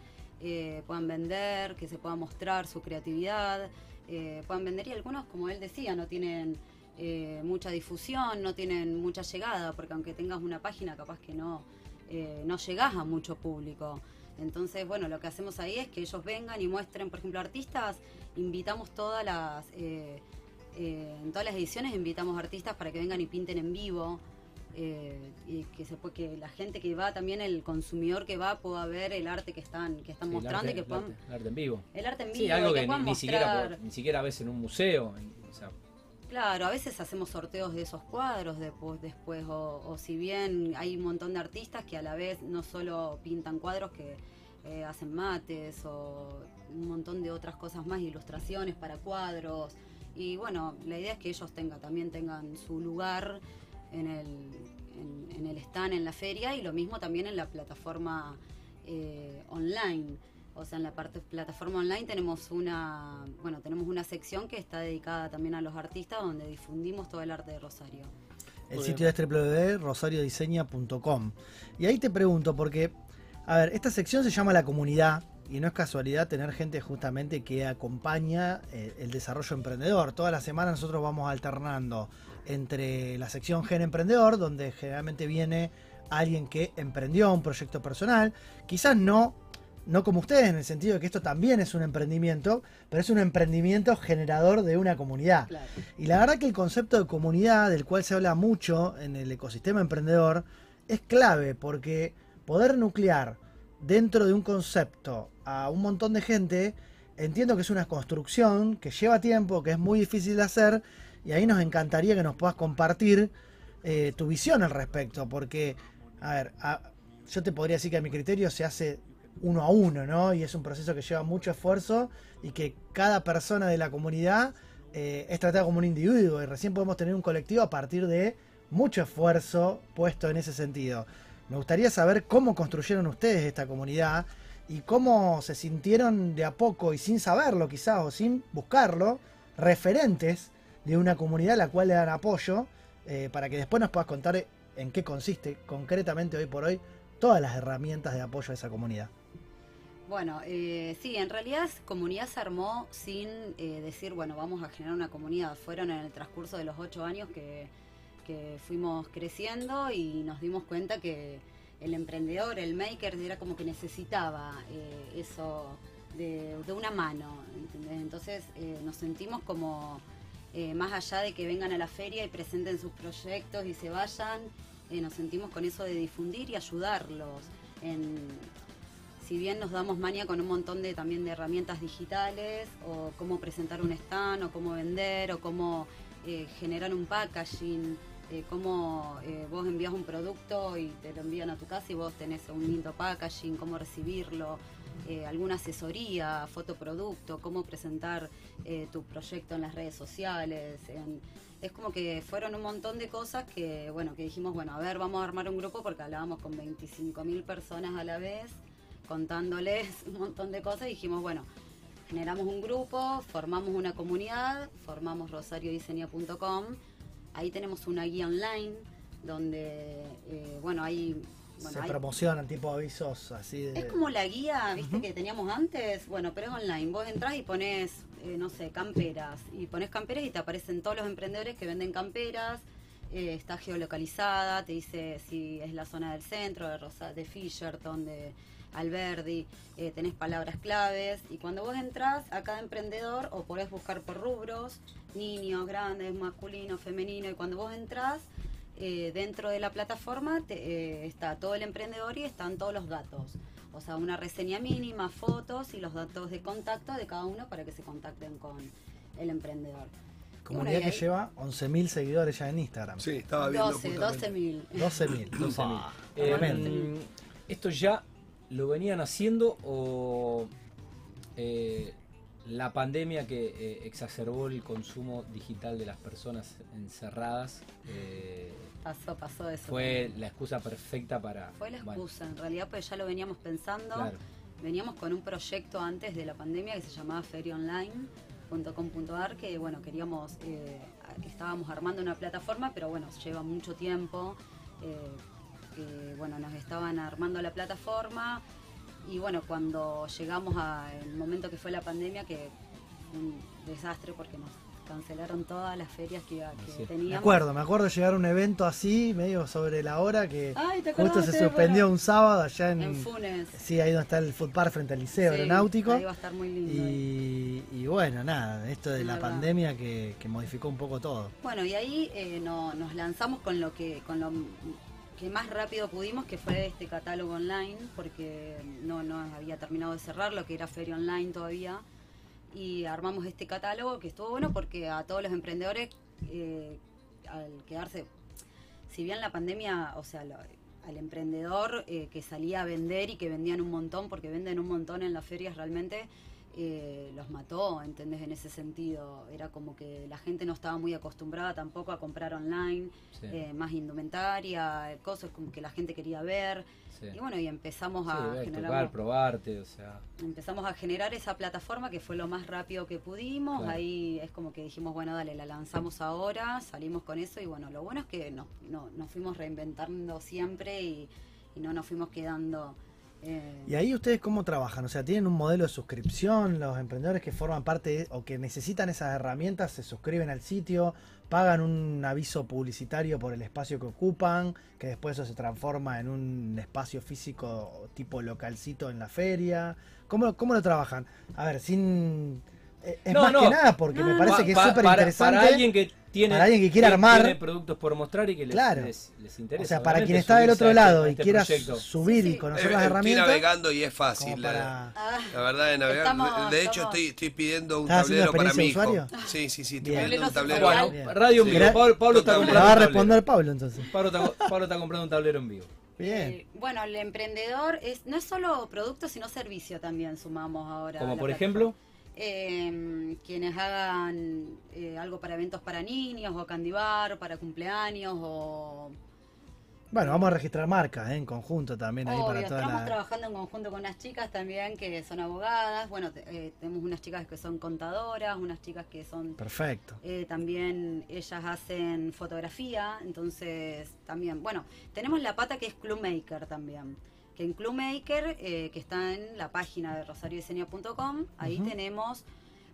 eh, puedan vender, que se pueda mostrar su creatividad, eh, puedan vender y algunos, como él decía, no tienen eh, mucha difusión, no tienen mucha llegada, porque aunque tengas una página, capaz que no, eh, no llegás a mucho público. Entonces, bueno, lo que hacemos ahí es que ellos vengan y muestren, por ejemplo, artistas, invitamos todas las, eh, eh, en todas las ediciones invitamos artistas para que vengan y pinten en vivo. eh, y que se que la gente que va, también el consumidor que va, pueda ver el arte que están, que están el mostrando arte- y que el puedan. arte- el arte en vivo. El arte en vivo, Sí, algo que ni, siquiera, ni siquiera ves en un museo. o sea, Claro, a veces hacemos sorteos de esos cuadros después, después o, si bien hay un montón de artistas que a la vez no solo pintan cuadros, que eh, hacen mates o un montón de otras cosas más, ilustraciones para cuadros. Y bueno, la idea es que ellos tengan, también tengan su lugar en el, en, en el stand, en la feria, y lo mismo también en la plataforma eh, online. O sea, en la parte plataforma online tenemos una, bueno, tenemos una sección que está dedicada también a los artistas donde difundimos todo el arte de Rosario. El Muy sitio es www.rosariodiseña.com. Y ahí te pregunto, porque, a ver, esta sección se llama La Comunidad y no es casualidad tener gente justamente que acompaña eh, el desarrollo emprendedor. Toda la semana nosotros vamos alternando entre la sección Gen Emprendedor, donde generalmente viene alguien que emprendió un proyecto personal, quizás no no como ustedes, en el sentido de que esto también es un emprendimiento, pero es un emprendimiento generador de una comunidad. Claro. Y la verdad que el concepto de comunidad, del cual se habla mucho en el ecosistema emprendedor, es clave porque poder nuclear dentro de un concepto a un montón de gente, entiendo que es una construcción que lleva tiempo, que es muy difícil de hacer, y ahí nos encantaría que nos puedas compartir eh, tu visión al respecto, porque, a ver, a- yo te podría decir que a mi criterio se hace uno a uno, ¿no? Y es un proceso que lleva mucho esfuerzo y que cada persona de la comunidad eh, es tratada como un individuo y recién podemos tener un colectivo a partir de mucho esfuerzo puesto en ese sentido. Me gustaría saber cómo construyeron ustedes esta comunidad y cómo se sintieron de a poco y sin saberlo quizás o sin buscarlo, referentes de una comunidad a la cual le dan apoyo, eh, para que después nos puedas contar en qué consiste concretamente hoy por hoy todas las herramientas de apoyo a esa comunidad. Bueno, eh, sí, en realidad comunidad se armó sin eh, decir, bueno, vamos a generar una comunidad. Fueron en el transcurso de los ocho años que, fuimos creciendo y nos dimos cuenta que el emprendedor, el maker, era como que necesitaba eh, eso de, una mano. ¿entendés? Entonces eh, nos sentimos como, más allá de que vengan a la feria y presenten sus proyectos y se vayan, nos sentimos con eso de difundir y ayudarlos en si bien nos damos manía con un montón de también de herramientas digitales, o cómo presentar un stand, o cómo vender, o cómo eh, generar un packaging, eh, cómo eh, vos envías un producto y te lo envían a tu casa y vos tenés un lindo packaging, cómo recibirlo, alguna asesoría, fotoproducto, cómo presentar tu proyecto en las redes sociales. en- es como que fueron un montón de cosas que, bueno, que dijimos, bueno, a ver, vamos a armar un grupo porque hablábamos con 25.000 personas a la vez contándoles <laughs> un montón de cosas y dijimos, bueno, generamos un grupo, formamos una comunidad, formamos rosariodiseña.com, ahí tenemos una guía online donde, eh, bueno, hay... Bueno, se hay- promocionan tipo avisos así de... es como la guía, viste, que teníamos antes, bueno, pero es online. Vos entrás y pones, eh, no sé, camperas. Y pones camperas y te aparecen todos los emprendedores que venden camperas. eh, está geolocalizada, te dice si es la zona del centro, de, Rosa, de Fisherton, de Alberdi, eh, tenés palabras claves y cuando vos entras a cada emprendedor o podés buscar por rubros, niños, grandes, masculino, femenino, y cuando vos entras eh, dentro de la plataforma te- eh, está todo el emprendedor y están todos los datos. O sea, una reseña mínima, fotos y los datos de contacto de cada uno para que se contacten con el emprendedor. Bueno, Comunidad que ahí- lleva 11.000 seguidores ya en Instagram. Sí, estaba viendo 12, justamente. 12 mil. 12.000. 12.000. Eh, Tremendo. ¿Esto ya lo venían haciendo o eh, la pandemia que eh, exacerbó el consumo digital de las personas encerradas eh, Pasó, pasó eso. fue la excusa perfecta para... Fue la bueno, excusa, en realidad, pues ya lo veníamos pensando. claro. Veníamos con un proyecto antes de la pandemia que se llamaba ferionline.com.ar, que bueno, queríamos, estábamos armando una plataforma, pero bueno, lleva mucho tiempo. Eh, que, bueno, nos estaban armando la plataforma y bueno, cuando llegamos al momento que fue la pandemia, que fue un desastre porque nos cancelaron todas las ferias que, que teníamos. Me acuerdo, me acuerdo llegar a un evento así, medio sobre la hora, que Ay, ¿te justo se suspendió un sábado allá en... En Funes. Sí, ahí donde está el food park frente al Liceo Sí, Aeronáutico. Ahí va a estar muy lindo. Y, y bueno, nada, esto de Es la verdad. pandemia que, que modificó un poco todo. Bueno, y ahí eh, no- nos lanzamos con lo que con lo que más rápido pudimos, que fue este catálogo online, porque no, no había terminado de cerrar lo que era Feria Online todavía. Y armamos este catálogo que estuvo bueno porque a todos los emprendedores, eh, al quedarse, si bien la pandemia, o sea, lo- al emprendedor eh, que salía a vender y que vendían un montón, porque venden un montón en las ferias realmente, eh, los mató, ¿entendés? En ese sentido. Era como que la gente no estaba muy acostumbrada tampoco a comprar online, Sí, eh, más indumentaria, cosas como que la gente quería ver. sí. Y bueno, y empezamos Sí, a generar tocar, probarte, o sea... empezamos a generar esa plataforma que fue lo más rápido que pudimos. Claro. Ahí es como que dijimos, bueno, dale, la lanzamos ahora, salimos con eso y bueno, lo bueno es que no, no, nos fuimos reinventando siempre y, y no nos fuimos quedando... eh, ¿Y ahí ustedes cómo trabajan? O sea, ¿tienen un modelo de suscripción? ¿Los emprendedores que forman parte de- o que necesitan esas herramientas se suscriben al sitio? ¿Pagan un aviso publicitario por el espacio que ocupan? Que después eso se transforma en un espacio físico tipo localcito en la feria. ¿Cómo, cómo lo trabajan? A ver, sin... eh, Es No, más no. que nada porque me No, parece Pa- que es súper para- interesante. Para alguien que tiene, para alguien que quiera armar- tiene productos por mostrar y que les, Claro. les, les interesa. O sea, para quien está del otro este- lado a y este quiera proyecto. subir Sí, y conocer Eh, las estoy herramientas, navegando y es fácil. la- ah, La verdad de navegar. Estamos- de hecho, estamos- estoy, estoy pidiendo un ¿Estás haciendo tablero para de Sí, sí, sí, estoy Bien. pidiendo un Tablero. Bueno, Bien. radio en vivo. Pablo, Pablo está comprando va a un tablero. responder Pablo entonces. Pablo está, Pablo está comprando un tablero en vivo. Bien. eh, bueno, el emprendedor es no es solo producto, sino servicio también sumamos ahora. Como por plataforma. ejemplo, Eh, quienes hagan eh, algo para eventos para niños o candy bar, para cumpleaños o... Bueno, vamos a registrar marcas ¿eh? en conjunto también ahí Obvio, para toda estamos la... trabajando en conjunto con unas chicas también que son abogadas. Bueno, eh, tenemos unas chicas que son contadoras, unas chicas que son Perfecto. Eh, también ellas hacen fotografía, entonces también, bueno, tenemos la pata que es Clubmaker también, que en Clubmaker, eh, que está en la página de rosariodiseño.com, ahí tenemos,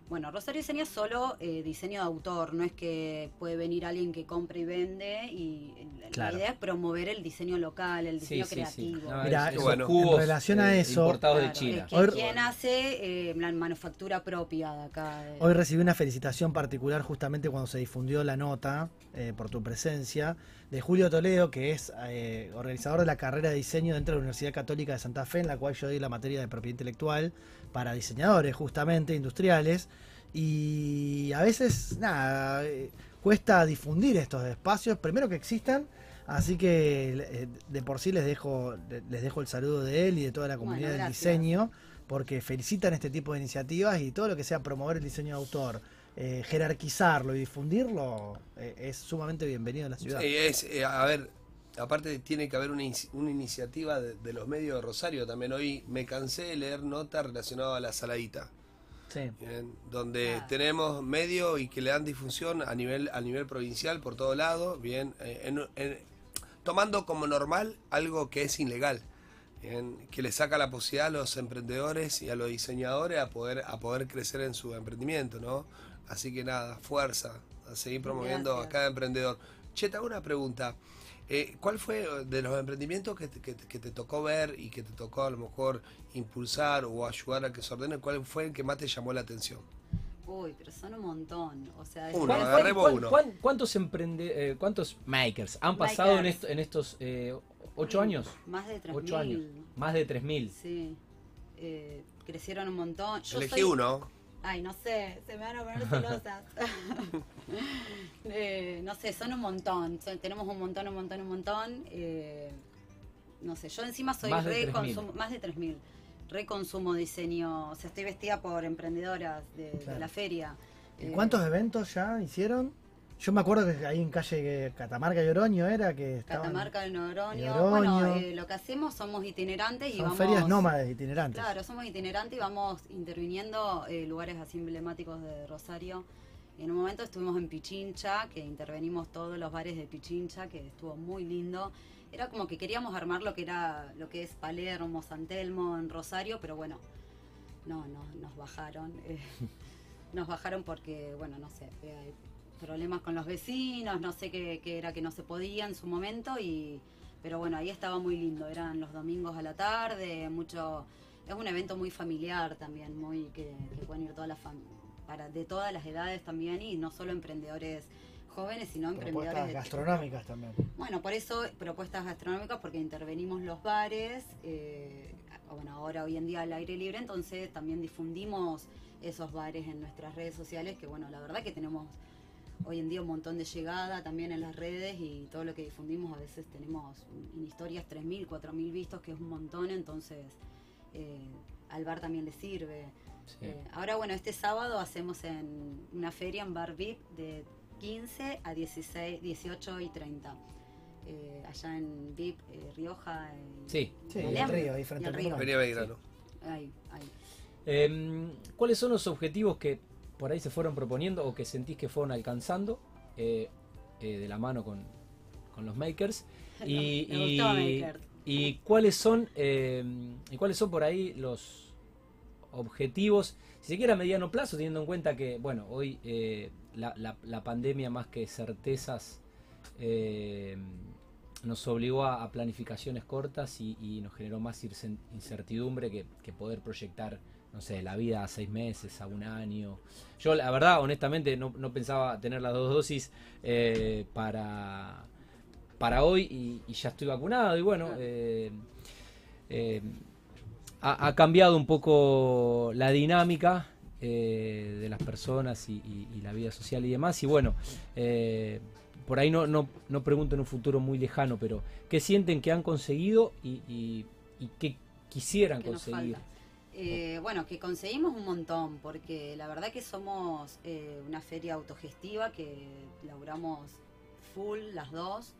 bueno, Rosario Diseño es solo eh, diseño de autor, no es que puede venir alguien que compre y vende, y la- Claro. la idea es promover el diseño local, el sí, diseño sí, sí. creativo. No, bueno, en relación a eh, eso- importados de Claro, China. es que Hoy- quien hace eh, la manufactura propia de acá. de- Hoy recibí una felicitación particular justamente cuando se difundió la nota eh, por tu presencia de Julio Toledo, que es eh, organizador de la carrera de diseño dentro de la Universidad Católica de Santa Fe, en la cual yo doy la materia de propiedad intelectual para diseñadores justamente, industriales. Y a veces, nada, eh, cuesta difundir estos espacios, primero que existan, así que eh, de por sí les dejo, les dejo el saludo de él y de toda la comunidad Bueno, del diseño, porque felicitan este tipo de iniciativas y todo lo que sea promover el diseño de autor, eh, jerarquizarlo y difundirlo, eh, es sumamente bienvenido en la ciudad. Sí, es, eh, a ver, aparte tiene que haber una, una iniciativa de, de los medios de Rosario también. Hoy me cansé de leer notas relacionadas a la saladita. Sí. Bien, donde Ah. tenemos medios y que le dan difusión a nivel a nivel provincial por todo lado, bien, eh, en- en- tomando como normal algo que es ilegal, bien, que le saca la posibilidad a los emprendedores y a los diseñadores a poder a poder crecer en su emprendimiento, ¿no? Así que nada, fuerza, a seguir promoviendo Gracias. a cada emprendedor. Che, te hago una pregunta. Eh, ¿Cuál fue eh, de los emprendimientos que te, que te- que te tocó ver y que te tocó a lo mejor impulsar o ayudar a que se ordenen? ¿Cuál fue el que más te llamó la atención? Uy, pero son un montón. O sea, Uno, ¿Cuán- agarremos uno. cuán- ¿Cuántos emprende, eh, cuántos makers han pasado en, esto- en estos eh, ocho años? Más de 3.000. Ocho años. Más de 3.000. Sí. Eh, crecieron un montón. Yo Elegí soy- uno. Ay, no sé, se me van a poner celosas. <laughs> Eh, no sé, son un montón. son- tenemos un montón, un montón, un montón. Eh, no sé, yo encima soy Más de re 3.000. consumo, más de 3.000. Re consumo diseño. O sea, estoy vestida por emprendedoras de, de la feria. ¿Y Eh, cuántos eventos ya hicieron? Yo me acuerdo que ahí en calle Catamarca y Oroño era que estaban... Catamarca Noroño. Oroño. Bueno, eh, lo que hacemos somos itinerantes y Son vamos. ferias nómades itinerantes. Claro, somos itinerantes y vamos interviniendo eh, lugares así emblemáticos de Rosario. En un momento estuvimos en Pichincha, que intervenimos todos los bares de Pichincha, que estuvo muy lindo. Era como que queríamos armar lo que era lo que es Palermo, San Telmo, en Rosario, pero bueno, no, no nos bajaron. eh, <laughs> nos bajaron porque, bueno, no sé, eh, problemas con los vecinos, no sé qué, qué era que no se podía en su momento y pero bueno, ahí estaba muy lindo, eran los domingos a la tarde, mucho es un evento muy familiar también, muy que, que pueden ir todas las fam- para de todas las edades también y no solo emprendedores jóvenes, sino emprendedores Propuestas de- gastronómicas también. bueno, por eso propuestas gastronómicas, porque intervenimos los bares, eh, bueno, ahora hoy en día al aire libre, entonces también difundimos esos bares en nuestras redes sociales, que bueno, la verdad que tenemos hoy en día un montón de llegada también en las redes y todo lo que difundimos a veces tenemos en historias 3.000, 4.000 vistos, que es un montón, entonces eh, al bar también le sirve. Sí. Eh, ahora, bueno, este sábado hacemos en una feria en Bar VIP de 15 a 16, 18 y 30. Eh, allá en VIP, eh, Rioja. y- Sí. Sí, y en Alem- Río, ahí frente y al Río. Belgrano. Ahí, ahí. Em, ¿Cuáles son los objetivos que por ahí se fueron proponiendo o que sentís que fueron alcanzando eh, eh, de la mano con, con los makers? <laughs> Y, Me y- Maker. y cuáles son em, y cuáles son por ahí los objetivos, si se quiere a mediano plazo, teniendo en cuenta que, bueno, hoy eh, la, la- la pandemia más que certezas eh, nos obligó a, a planificaciones cortas y, y nos generó más incertidumbre que, que poder proyectar, no sé, la vida a seis meses, a un año. Yo, la verdad, honestamente, no, no pensaba tener las dos dosis eh, para, para hoy y, y ya estoy vacunado y bueno, eh, eh, ha, ha cambiado un poco la dinámica eh, de las personas y, y- y la vida social y demás. Y bueno, eh, por ahí no, no, no pregunto en un futuro muy lejano, pero ¿qué sienten que han conseguido y, qué quisieran que conseguir? Eh, bueno, que conseguimos un montón, porque la verdad que somos eh, una feria autogestiva que laburamos full las dos.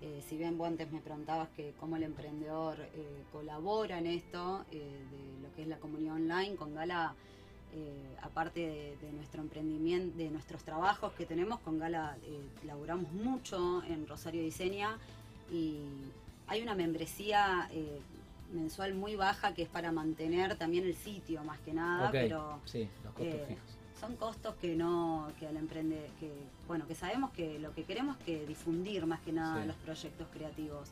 Eh, si bien vos antes me preguntabas que cómo el emprendedor eh, colabora en esto, de lo que es la comunidad online, con Gala, aparte de, nuestro emprendimiento, de nuestros trabajos que tenemos, con Gala laburamos mucho en Rosario Diseña y hay una membresía mensual muy baja que es para mantener también el sitio más que nada, pero sí, los costos eh, fijos. son costos que no, que al emprende, que bueno, que sabemos que lo que queremos es que difundir más que nada Sí. los proyectos creativos.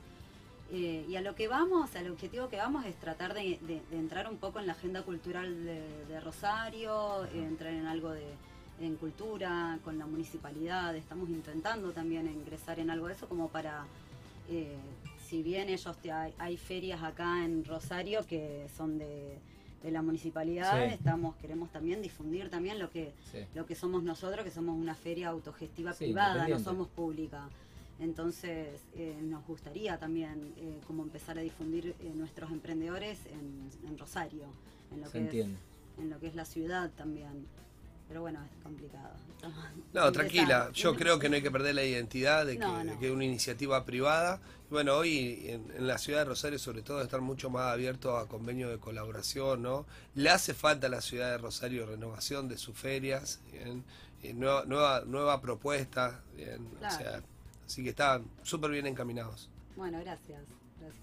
Eh, y a lo que vamos, al objetivo que vamos es tratar de, de- de entrar un poco en la agenda cultural de, de Rosario, eh, entrar en algo de en cultura, con la municipalidad, estamos intentando también ingresar en algo de eso como para, eh, si bien ellos te- hay, hay ferias acá en Rosario que son de, de la municipalidad, Sí. estamos queremos también difundir también lo que Sí. lo que somos nosotros, que somos una feria autogestiva Sí, privada, no somos pública. Entonces, eh, nos gustaría también eh, como empezar a difundir eh, nuestros emprendedores en, en Rosario, en lo, Se que entiende. es, en lo que es la ciudad también. Pero bueno, es complicado. No, tranquila. Yo creo que no hay que perder la identidad de que, No, no. de que es una iniciativa privada. Bueno, hoy en, en la ciudad de Rosario, sobre todo, están mucho más abiertos a convenios de colaboración, ¿no? Le hace falta a la ciudad de Rosario renovación de sus ferias, ¿bien? Y nueva, nueva, nueva propuesta, ¿bien? O Claro. sea, así que están súper bien encaminados. Bueno, gracias. gracias.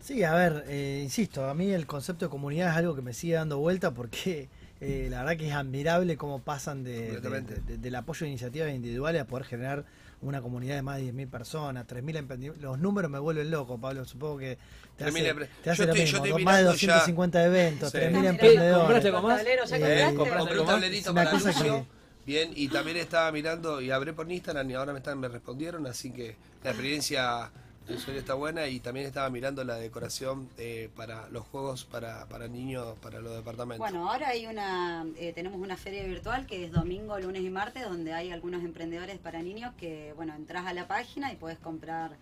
Sí, a ver, eh, insisto, a mí el concepto de comunidad es algo que me sigue dando vuelta porque eh, la verdad que es admirable cómo pasan de- de- Completamente. de- de- del apoyo de iniciativas individuales a poder generar una comunidad de más de 10.000 personas, 3.000 emprendimientos. Los números me vuelven loco, Pablo. Supongo que te 3.000 hace, te hace Yo lo estoy- yo mismo. estoy Más de mirando ya- 250 eventos, Sí. 3.000 Ah, emprendedores. ¿Compraste algo más? Tablero, ¿ya Eh, Compré un tablerito para cosa anuncio. que- Bien, y también estaba mirando y hablé por Instagram y ahora me están me respondieron, así que la experiencia en serio está buena y también estaba mirando la decoración eh, para los juegos para, para niños, para los departamentos. Bueno, ahora hay una, eh, tenemos una feria virtual que es domingo, lunes y martes, donde hay algunos emprendedores para niños que, bueno, entras a la página y puedes comprar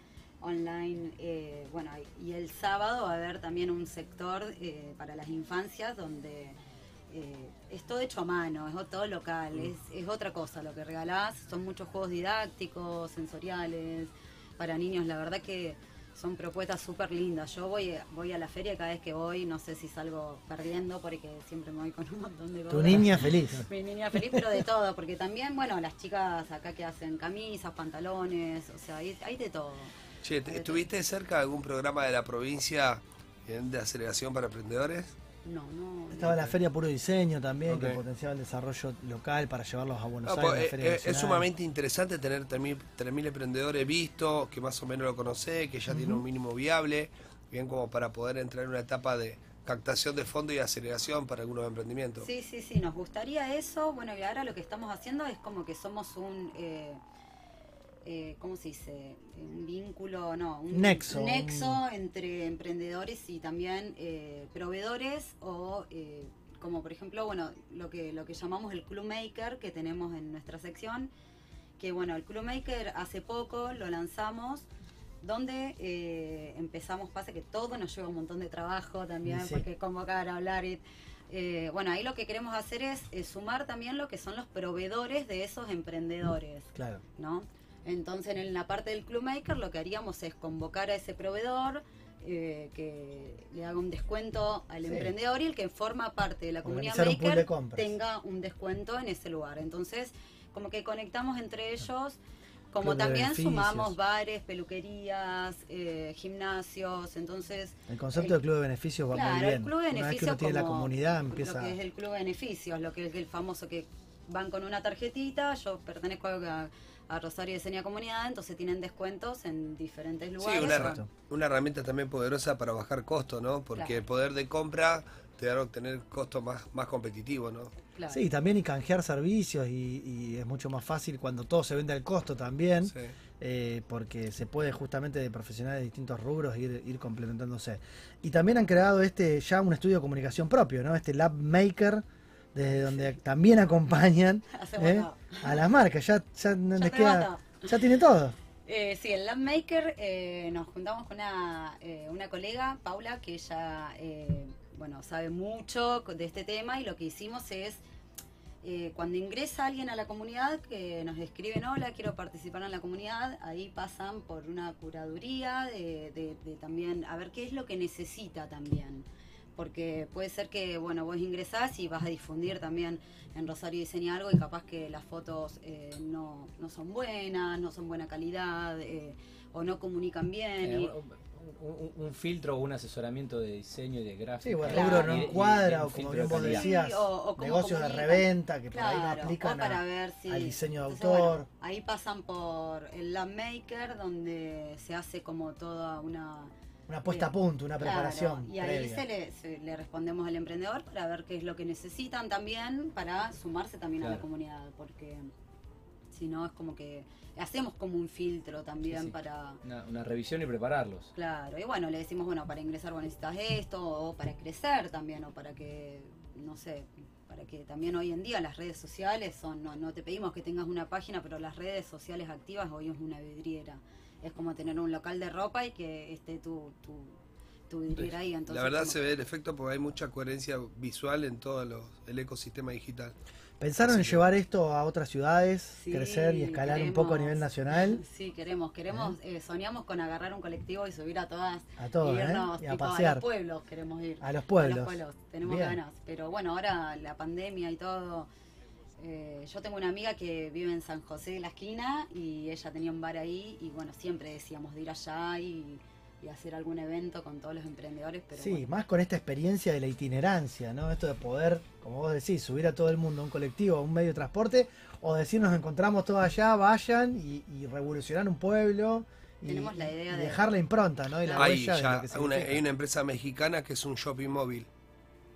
online, eh, bueno, y el sábado va a haber también un sector eh, para las infancias donde eh, es todo hecho a mano, es todo local, es, es otra cosa lo que regalás, son muchos juegos didácticos, sensoriales, para niños, la verdad que son propuestas súper lindas. Yo voy, voy a la feria cada vez que voy, no sé si salgo perdiendo porque siempre me voy con un montón de Tu cosas. niña feliz. <laughs> Mi niña feliz, pero de todo, porque también, bueno, las chicas acá que hacen camisas, pantalones, o sea, hay, hay de todo. Che, ¿te- ¿estuviste cerca de algún programa de la provincia eh, de aceleración para emprendedores? No, no. Estaba la Feria Puro Diseño también, que potenciaba el desarrollo local para llevarlos a Buenos No, Aires. pues, a la eh, Feria eh, es Nacional. sumamente interesante tener 3.000 3.000 emprendedores vistos, que más o menos lo conocés, que ya tiene un mínimo viable, bien como para poder entrar en una etapa de captación de fondos y aceleración para algunos emprendimientos. Sí, sí, sí, nos gustaría eso. Bueno, y ahora lo que estamos haciendo es como que somos un, eh, eh, ¿cómo se dice? Un vínculo, no, un Nexo, nexo entre emprendedores y también eh, proveedores o, eh, como por ejemplo, bueno, lo que, lo que llamamos el Club Maker que tenemos en nuestra sección, que bueno, el Club Maker hace poco lo lanzamos donde eh, empezamos, pasa que todo nos lleva un montón de trabajo también, sí. porque convocar, hablar y... eh, bueno, ahí lo que queremos hacer es, eh, sumar también lo que son los proveedores de esos emprendedores, Claro. ¿no? Entonces en la parte del Club Maker lo que haríamos es convocar a ese proveedor, eh, que le haga un descuento al Sí. emprendedor y el que forma parte de la comunidad un Maker de tenga un descuento en ese lugar. Entonces, como que conectamos entre ellos, como Club de también sumamos bares, peluquerías, eh, gimnasios, entonces... El concepto el- del club de beneficios va muy bien. el club de Una vez que beneficios uno tiene la comunidad Lo empieza... que es el club de beneficios, lo que es el famoso que van con una tarjetita, yo pertenezco a, a Rosario Diseña Comunidad, entonces tienen descuentos en diferentes Sí, lugares. una, Exacto. herra- una herramienta también poderosa para bajar costos, ¿no? Porque Claro. el poder de compra te da a obtener costos más, más competitivos, ¿no? Claro. Sí, también y canjear servicios y, y es mucho más fácil cuando todo se vende al costo también, Sí. eh, porque se puede justamente de profesionales de distintos rubros ir, ir complementándose. Y también han creado este ya un estudio de comunicación propio, ¿no? Este Lab Maker, desde donde también acompañan <laughs> ¿eh? a las marcas, ya, ya no Ya les tenemos queda, todo. ya tiene todo. Eh, sí, el Landmaker eh, nos juntamos con una, eh, una colega, Paula, que ella eh, bueno, sabe mucho de este tema y lo que hicimos es, eh, cuando ingresa alguien a la comunidad que nos escriben, hola, quiero participar en la comunidad, ahí pasan por una curaduría de, de- de también, a ver qué es lo que necesita también. Porque puede ser que, bueno, vos ingresás y vas a difundir también en Rosario Diseña algo y capaz que las fotos eh, no, no son buenas, no son buena calidad eh, o no comunican bien. Eh, y- un, un- filtro o un asesoramiento de diseño y de gráfica. Sí, bueno, Claro. rubro no Y- y- y encuadra, o como bien vos decías, Sí, o- o negocios de reventa que por ahí no Claro, aplican para a- ver si- al diseño de Entonces, autor. bueno, ahí pasan por el Landmaker, donde se hace como toda una... Una puesta a punto, una Claro, preparación. y ahí previa. se le, se le respondemos al emprendedor para ver qué es lo que necesitan también para sumarse también a la comunidad, porque si no es como que hacemos como un filtro también Sí, sí. para... Una, una revisión y prepararlos. Claro, y bueno, le decimos, bueno, para ingresar vos necesitas esto, o para crecer también, o para que, no sé, para que también hoy en día las redes sociales son, no, no te pedimos que tengas una página, pero las redes sociales activas hoy es una vidriera. Es como tener un local de ropa y que esté tu, tu, tu vidriera ahí. Entonces, la verdad como se ve el efecto porque hay mucha coherencia visual en todo los- el ecosistema digital. ¿Pensaron en que- llevar esto a otras ciudades, Sí, crecer y escalar un poco a nivel nacional? <laughs> Sí, queremos, queremos, eh, soñamos con agarrar un colectivo y subir a todas A todos, y ¿eh? Y a tipo, a pasear. los pueblos queremos ir. A los pueblos. A los pueblos, tenemos Bien. ganas. Pero bueno, ahora la pandemia y todo. Eh, yo tengo una amiga que vive en San José de la esquina y ella tenía un bar ahí y bueno, siempre decíamos de ir allá y, y hacer algún evento con todos los emprendedores, pero Sí, bueno. más con esta experiencia de la itinerancia, ¿no? Esto de poder, como vos decís, subir a todo el mundo a un colectivo, a un medio de transporte, o decir nos encontramos todos allá, vayan y, y revolucionar un pueblo. Y, Tenemos la idea y de- dejar la impronta, ¿no? Y la Hay huella de ya lo que una, hay una empresa mexicana que es un shopping móvil.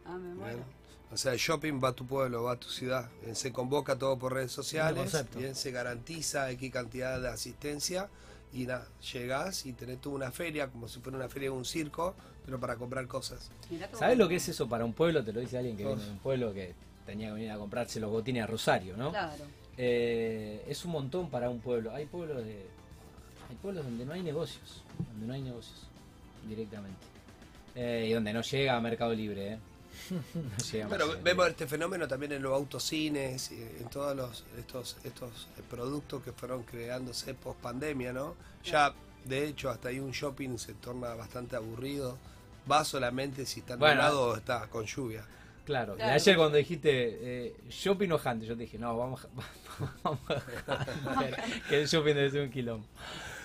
Ah, me muero. Bien. O sea, el shopping va a tu pueblo, va a tu ciudad. Bien, Se convoca todo por redes sociales, bien, se garantiza X cantidad de asistencia y nada, llegás y tenés tú una feria, como si fuera una feria de un circo, pero para comprar cosas. ¿Sabes lo que es eso para un pueblo? Te lo dice alguien que viene de un pueblo que tenía que venir a comprarse los botines a Rosario, ¿no? Claro. Eh, es un montón para un pueblo. Hay pueblos de, hay pueblos donde no hay negocios, donde no hay negocios directamente Eh, y donde no llega a Mercado Libre. ¿eh? A Bueno, Mercado vemos este fenómeno también en los autocines, y en todos los, estos, estos eh, productos que fueron creándose post pandemia, ¿no? Ya, de hecho, hasta ahí un shopping se torna bastante aburrido. Va solamente si está Bueno. nublado o está con lluvia. Claro, Claro. ayer cuando dijiste eh, shopping o hunting, yo te dije, no, vamos, a- <laughs> vamos a Hunter, que el shopping debe ser un quilombo.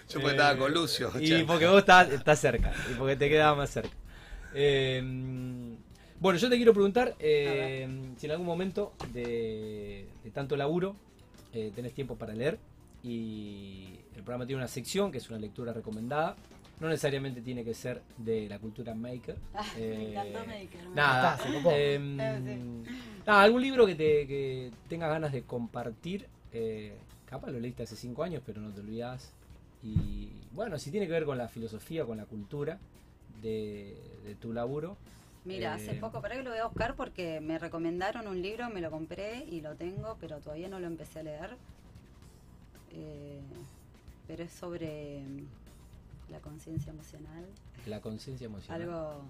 Yo porque Eh, estaba con Lucio. Y che. porque vos estás, estás cerca, y porque te quedaba más cerca. Eh, bueno, yo te quiero preguntar eh, si en algún momento de, de tanto laburo eh, tenés tiempo para leer y el programa tiene una sección que es una lectura recomendada. No necesariamente tiene que ser de la cultura maker. <laughs> Ah, me Eh, Maker, Nada. Em, <laughs> Eh, nada, algún libro que te que tengas ganas de compartir. eh, capaz lo leíste hace cinco años, pero no te olvidas. Y bueno, si tiene que ver con la filosofía, con la cultura de, de tu laburo. Mira, hace Eh, poco, para que lo voy a buscar porque me recomendaron un libro, me lo compré y lo tengo, pero todavía no lo empecé a leer. Eh, pero es sobre mm, la conciencia emocional. La conciencia emocional. Algo.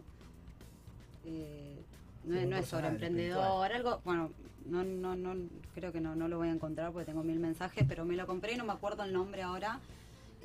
eh, no, es- muy no es sobre emprendedor, algo. Bueno, no, no, no, creo que no, no lo voy a encontrar porque tengo mil mensajes, pero me lo compré y no me acuerdo el nombre ahora.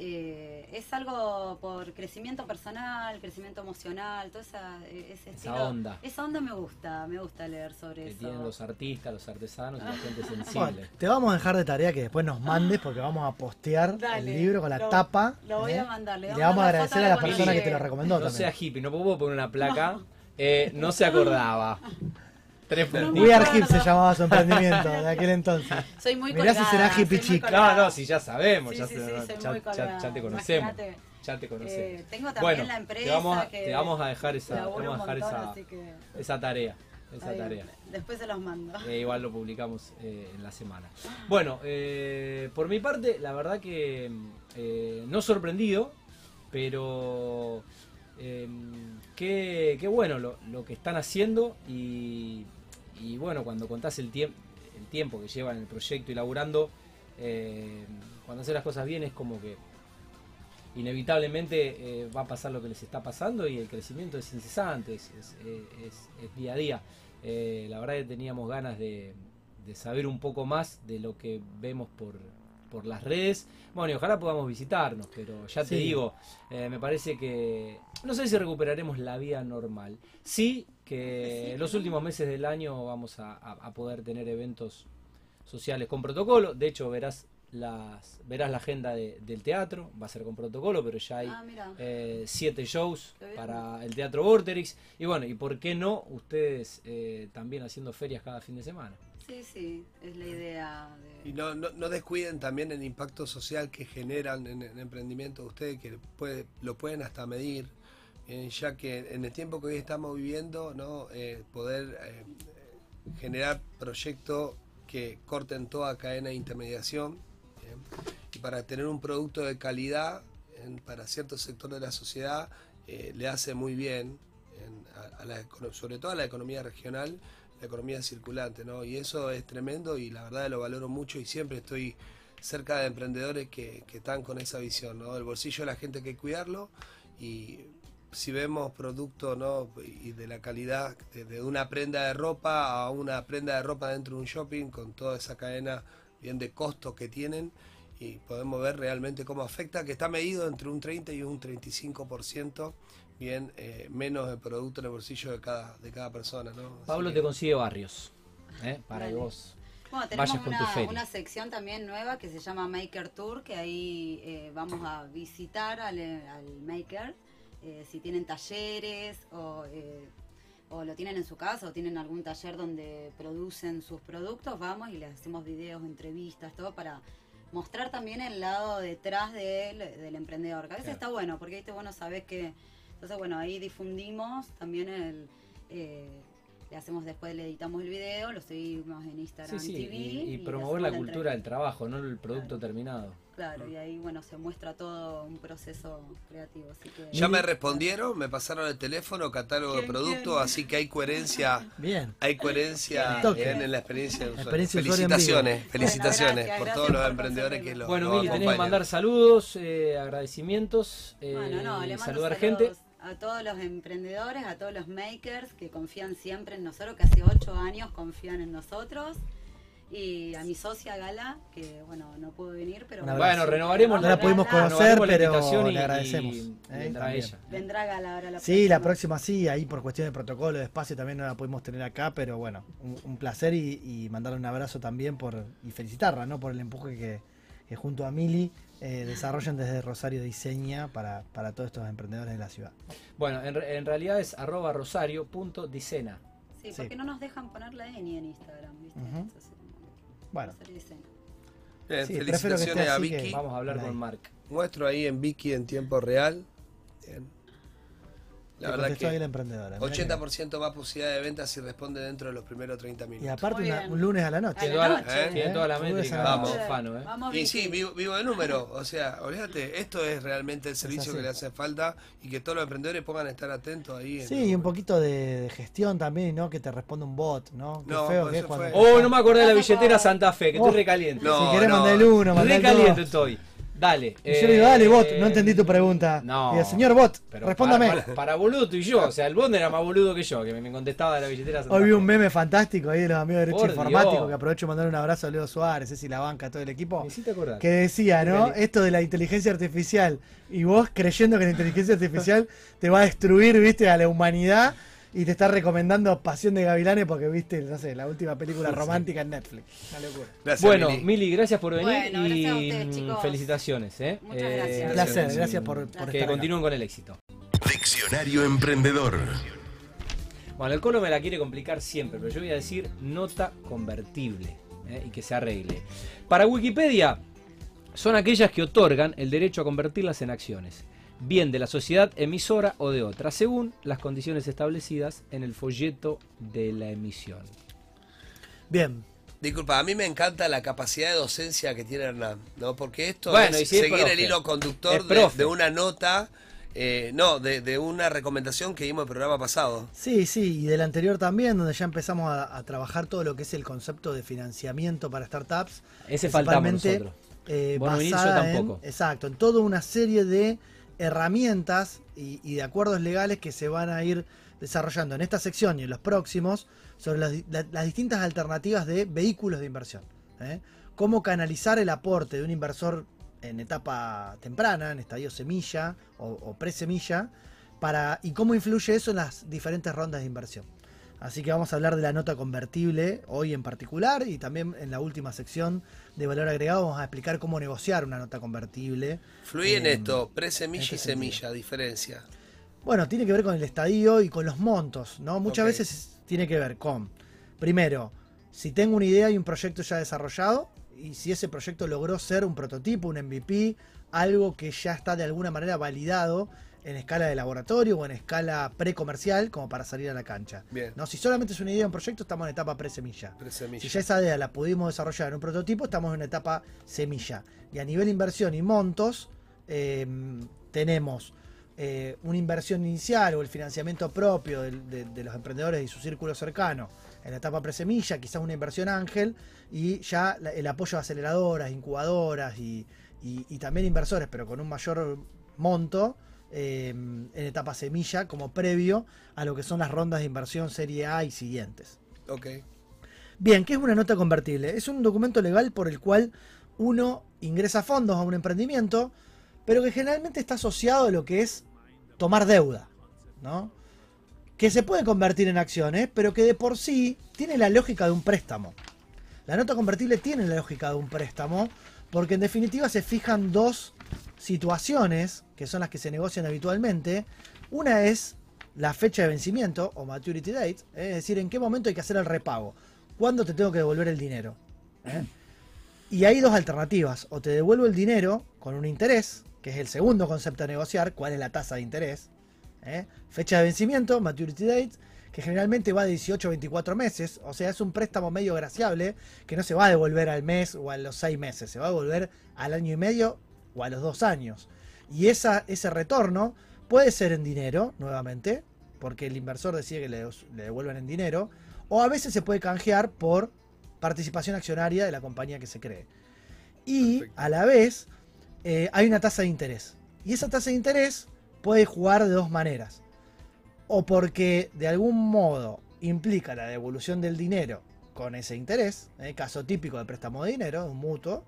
Eh, es algo por crecimiento personal, crecimiento emocional, toda esa, eh, ese Esa estilo. onda. Esa onda me gusta, me gusta leer sobre que eso. tienen los artistas, los artesanos y la gente <laughs> Bueno, sensible. te vamos a dejar de tarea que después nos mandes porque vamos a postear Dale, el libro con la lo- tapa. lo voy ¿eh? a mandar, le y vamos le a vamos a agradecer a la persona que te lo recomendó No también. sea hippie, no puedo poner una placa. <laughs> Eh, no se acordaba. <laughs> Tres. We Are Hip se llamaba su emprendimiento de aquel entonces. Soy muy Mirá si será hippie muy chic. No, no, si ya sabemos, Sí, ya, sí, se- sí, ya- muy ya- ya te conocemos. Imagínate. Ya te conocemos. Eh, tengo también bueno, la empresa te vamos, a, que te vamos a dejar esa, te laburo vamos a dejar montón, esa, que esa tarea. Esa tarea. Después se los mando. Eh, igual lo publicamos eh, en la semana. Bueno, eh, por mi parte, la verdad que eh, no sorprendido, pero eh, qué, qué bueno lo, lo que están haciendo y, y bueno, cuando contás el, tiemp- el tiempo que llevan en el proyecto y laburando, eh, cuando haces las cosas bien es como que inevitablemente eh, va a pasar lo que les está pasando y el crecimiento es incesante, es, es- es- es día a día. Eh, la verdad que teníamos ganas de, de saber un poco más de lo que vemos por, por las redes. Bueno, y ojalá podamos visitarnos, pero ya te Sí. digo, me parece que no sé si recuperaremos la vida normal. Sí que Sí, los últimos meses del año vamos a, a- a poder tener eventos sociales con protocolo. De hecho, verás las verás la agenda de- del teatro, va a ser con protocolo, pero ya hay Ah, eh, siete shows para el Teatro Vorterix. Y bueno, y por qué no ustedes eh, también haciendo ferias cada fin de semana. Sí, sí, es la idea de... Y no, no, no descuiden también el impacto social que generan en el emprendimiento de ustedes, que puede, lo pueden hasta medir, eh, ya que en el tiempo que hoy estamos viviendo, ¿no? Eh, poder eh, generar proyectos que corten toda cadena de intermediación y para tener un producto de calidad para cierto sector de la sociedad eh, le hace muy bien, en- a- a la sobre todo a la economía regional, la economía circulante, ¿no? Y eso es tremendo y la verdad lo valoro mucho y siempre estoy cerca de emprendedores que, que están con esa visión, ¿no? El bolsillo de la gente hay que cuidarlo y si vemos producto, ¿no? Y de la calidad de, de una prenda de ropa a una prenda de ropa dentro de un shopping con toda esa cadena bien de costos que tienen y podemos ver realmente cómo afecta, que está medido entre un 30 y un 35% bien eh, menos el producto en el bolsillo de cada, de cada persona, ¿no? Pablo que- te consigue barrios. ¿eh? Para que vos. Bueno, tenemos Vayas con tu una, una sección también nueva que se llama Maker Tour, que ahí eh, vamos a visitar al, al Maker eh, si tienen talleres o, eh, o lo tienen en su casa o tienen algún taller donde producen sus productos, vamos y les hacemos videos, entrevistas, todo para mostrar también el lado detrás del, del emprendedor. Que a veces está bueno, porque viste, vos no sabés que... Entonces, bueno, ahí difundimos también el... eh, le hacemos después, le editamos el video, lo subimos en Sí, Instagram sí, TV. y, promover la cultura del trabajo, no el producto terminado. Claro, y ahí, bueno, se muestra todo un proceso creativo. Así que... Ya me respondieron, me pasaron el teléfono, catálogo de ¿Quién, productos, así que hay coherencia. <laughs> Bien. Hay coherencia bien, en la experiencia de usuario. Felicitaciones, felicitaciones Bueno, gracias, por gracias todos los por emprendedores que lo Bueno, Mili, tenés que mandar saludos, eh, agradecimientos, eh, Bueno, no, le mando saludar saludos gente. a todos los emprendedores, a todos los makers que confían siempre en nosotros, que hace ocho años confían en nosotros. Y a mi socia Gala, que bueno, no pudo venir, pero. Bueno, renovaremos No la pudimos Gala. conocer, pero le agradecemos, y eh, vendrá ella. Vendrá Gala ahora la Sí, la próxima sí, ahí por cuestión de protocolo, de espacio también no la pudimos tener acá, pero bueno, un, un placer y, y mandarle un abrazo también por y felicitarla, ¿no? Por el empuje que, que junto a Mili eh, desarrollan desde Rosario Diseña para, para todos estos emprendedores de la ciudad. Bueno, en, re- en realidad es arroba rosario.dicena. Sí, Sí. porque no nos dejan poner la Eni en Instagram, ¿viste? Entonces, Bueno. Bien, Sí, prefiero que esté felicitaciones a Vicky. Vamos a hablar Hola con ahí. Mark. Muestro ahí en Vicky en tiempo real. Bien. La verdad la que emprendedora. mirá 80% más posibilidad de venta si responde dentro de los primeros 30 que- minutos. Y aparte una- un lunes a la noche. Tiene toda, la, noche. ¿eh? tiene toda la Vamos. métrica Vamos. Fano, ¿eh? Vamos, Y sí, vivo, vivo de número. O sea, olvídate, esto es realmente el servicio que le hace falta y que todos los emprendedores pongan a estar atentos ahí. en Sí, y un poquito de, de gestión también, ¿no? Que te responde un bot, ¿no? Qué No, feo que es cuando... Oh, no me acordé de la billetera Santa Fe, que Oh. estoy recaliente. No, si querés no. mandar el uno, mandar el recaliente estoy. Dale. Y yo le digo, dale, bot, eh, no entendí tu pregunta. No. Digo, señor bot, Pero respóndame. Para, para- para boludo tú y yo. O sea, el bot era más boludo que yo, que me, me contestaba de la billetera Santa Hoy vi un meme fantástico ahí de los amigos de Derecho Informático, que aprovecho de mandar un abrazo a Leo Suárez, Ceci La Banca, todo el equipo, Me hiciste acordar. que decía, ¿no? Esto de la inteligencia artificial, y vos creyendo que la inteligencia artificial te va a destruir, viste, a la humanidad, y te está recomendando Pasión de Gavilanes porque viste, no sé, la última película romántica en Netflix. Una locura. Gracias, Bueno, Mili. Mili, gracias por venir Bueno, y gracias a ustedes, mm, chicos. felicitaciones. ¿eh? Muchas gracias. Un placer, gracias por, por Que estar acá. continúen con el éxito. Diccionario Emprendedor. Bueno, el colo me la quiere complicar siempre, pero yo voy a decir nota convertible ¿eh? y que se arregle. Para Wikipedia, son aquellas que otorgan el derecho a convertirlas en acciones, bien de la sociedad emisora o de otra, según las condiciones establecidas en el folleto de la emisión. Bien, Disculpa, a mí me encanta la capacidad de docencia que tiene Hernán, ¿no? Porque esto Bueno, es si es seguir el hilo conductor de, una nota, eh, no, de, de una recomendación que dimos en el programa pasado. Sí, sí, y del anterior también, donde ya empezamos a, a trabajar todo lo que es el concepto de financiamiento para startups. Ese faltamos nosotros. eh, Vos no vinís, yo basada en- tampoco. exacto, en toda una serie de herramientas y, de acuerdos legales que se van a ir desarrollando en esta sección y en los próximos sobre las, di- la- las distintas alternativas de vehículos de inversión. ¿eh? Cómo canalizar el aporte de un inversor en etapa temprana, en estadio semilla o, pre-semilla, y cómo influye eso en las diferentes rondas de inversión. Así que vamos a hablar de la nota convertible hoy en particular y también en la última sección de valor agregado vamos a explicar cómo negociar una nota convertible. Fluye en Eh, esto, pre-semilla y este sentido. semilla, diferencia. Bueno, tiene que ver con el estadio y con los montos, ¿no? Muchas veces tiene que ver con, primero, si tengo una idea y un proyecto ya desarrollado, y si ese proyecto logró ser un prototipo, un MVP, algo que ya está de alguna manera validado en escala de laboratorio o en escala precomercial, como para salir a la cancha. Bien. ¿no? Si solamente es una idea, un proyecto, estamos en etapa pre-semilla. Pre-semilla. Si ya esa idea la pudimos desarrollar en un prototipo, estamos en una etapa semilla. Y a nivel inversión y montos, eh, tenemos eh, una inversión inicial o el financiamiento propio de, de los emprendedores y su círculo cercano en la etapa presemilla, quizás una inversión ángel, y ya la- el apoyo a aceleradoras, incubadoras y, y- y también inversores, pero con un mayor monto eh, en etapa semilla como previo a lo que son las rondas de inversión serie A y siguientes. Ok. Bien, ¿qué es una nota convertible? Es un documento legal por el cual uno ingresa fondos a un emprendimiento, pero que generalmente está asociado a lo que es tomar deuda, ¿no? Que se puede convertir en acciones, pero que de por sí tiene la lógica de un préstamo. La nota convertible tiene la lógica de un préstamo, porque en definitiva se fijan dos situaciones, que son las que se negocian habitualmente. Una es la fecha de vencimiento o maturity date, ¿eh? es decir, en qué momento hay que hacer el repago, cuándo te tengo que devolver el dinero. ¿eh? Y hay dos alternativas, o te devuelvo el dinero con un interés, que es el segundo concepto a negociar, cuál es la tasa de interés. ¿eh? Fecha de vencimiento, maturity date, que generalmente va de 18 a 24 meses, o sea, es un préstamo medio graciable que no se va a devolver al mes o a los seis meses, se va a devolver al año y medio o a los dos años. Y esa, ese retorno puede ser en dinero, nuevamente, porque el inversor decide que le, le devuelvan en dinero, o a veces se puede canjear por participación accionaria de la compañía que se cree. Y Perfecto. a la vez eh, hay una tasa de interés. Y esa tasa de interés puede jugar de dos maneras. O porque de algún modo implica la devolución del dinero con ese interés, eh, caso típico de préstamo de dinero, un mutuo,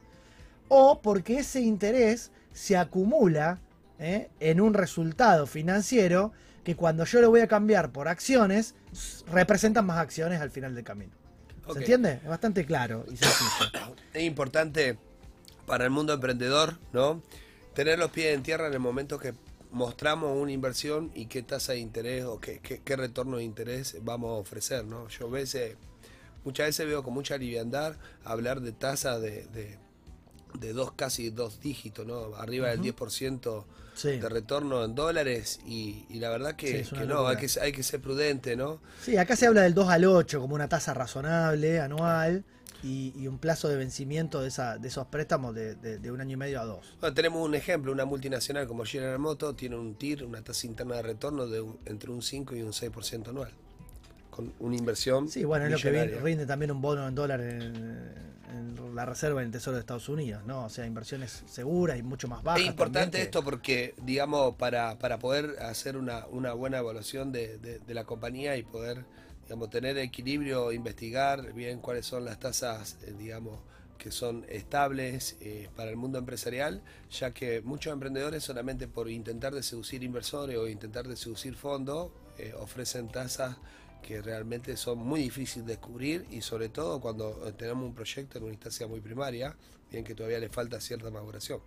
o porque ese interés se acumula eh, en un resultado financiero que cuando yo lo voy a cambiar por acciones, representan más acciones al final del camino. ¿Se entiende? Es bastante claro y sencillo. <coughs> Es importante para el mundo emprendedor, ¿no? Tener los pies en tierra en el momento que mostramos una inversión y qué tasa de interés o qué, qué, qué retorno de interés vamos a ofrecer, ¿no? Yo a veces, muchas veces veo con mucha liviandad hablar de tasa de, de, de dos, casi dos dígitos, ¿no? Arriba del 10% Sí. de retorno en dólares y, y la verdad que, no, hay que, hay que ser prudente, ¿no? Sí, acá se habla del 2 al 8 como una tasa razonable anual y, y un plazo de vencimiento de, esa, de esos préstamos de, de- de un año y medio a dos. Bueno, tenemos un ejemplo, una multinacional como General Motors tiene un TIR, una tasa interna de retorno de un- entre un 5 y un 6% anual, con una inversión Sí, bueno, es lo que rinde también un bono en dólar en, en la reserva en el Tesoro de Estados Unidos, ¿no? O sea, inversiones seguras y mucho más bajas. Es importante que- esto porque, digamos, para, para poder hacer una, una buena evaluación de, de- de la compañía y poder, digamos, tener equilibrio, investigar bien cuáles son las tasas, eh, digamos, que son estables eh, para el mundo empresarial, ya que muchos emprendedores solamente por intentar de seducir inversores o intentar de seducir fondos, eh, ofrecen tasas que realmente son muy difíciles de descubrir y sobre todo cuando tenemos un proyecto en una instancia muy primaria, bien que todavía le falta cierta maduración.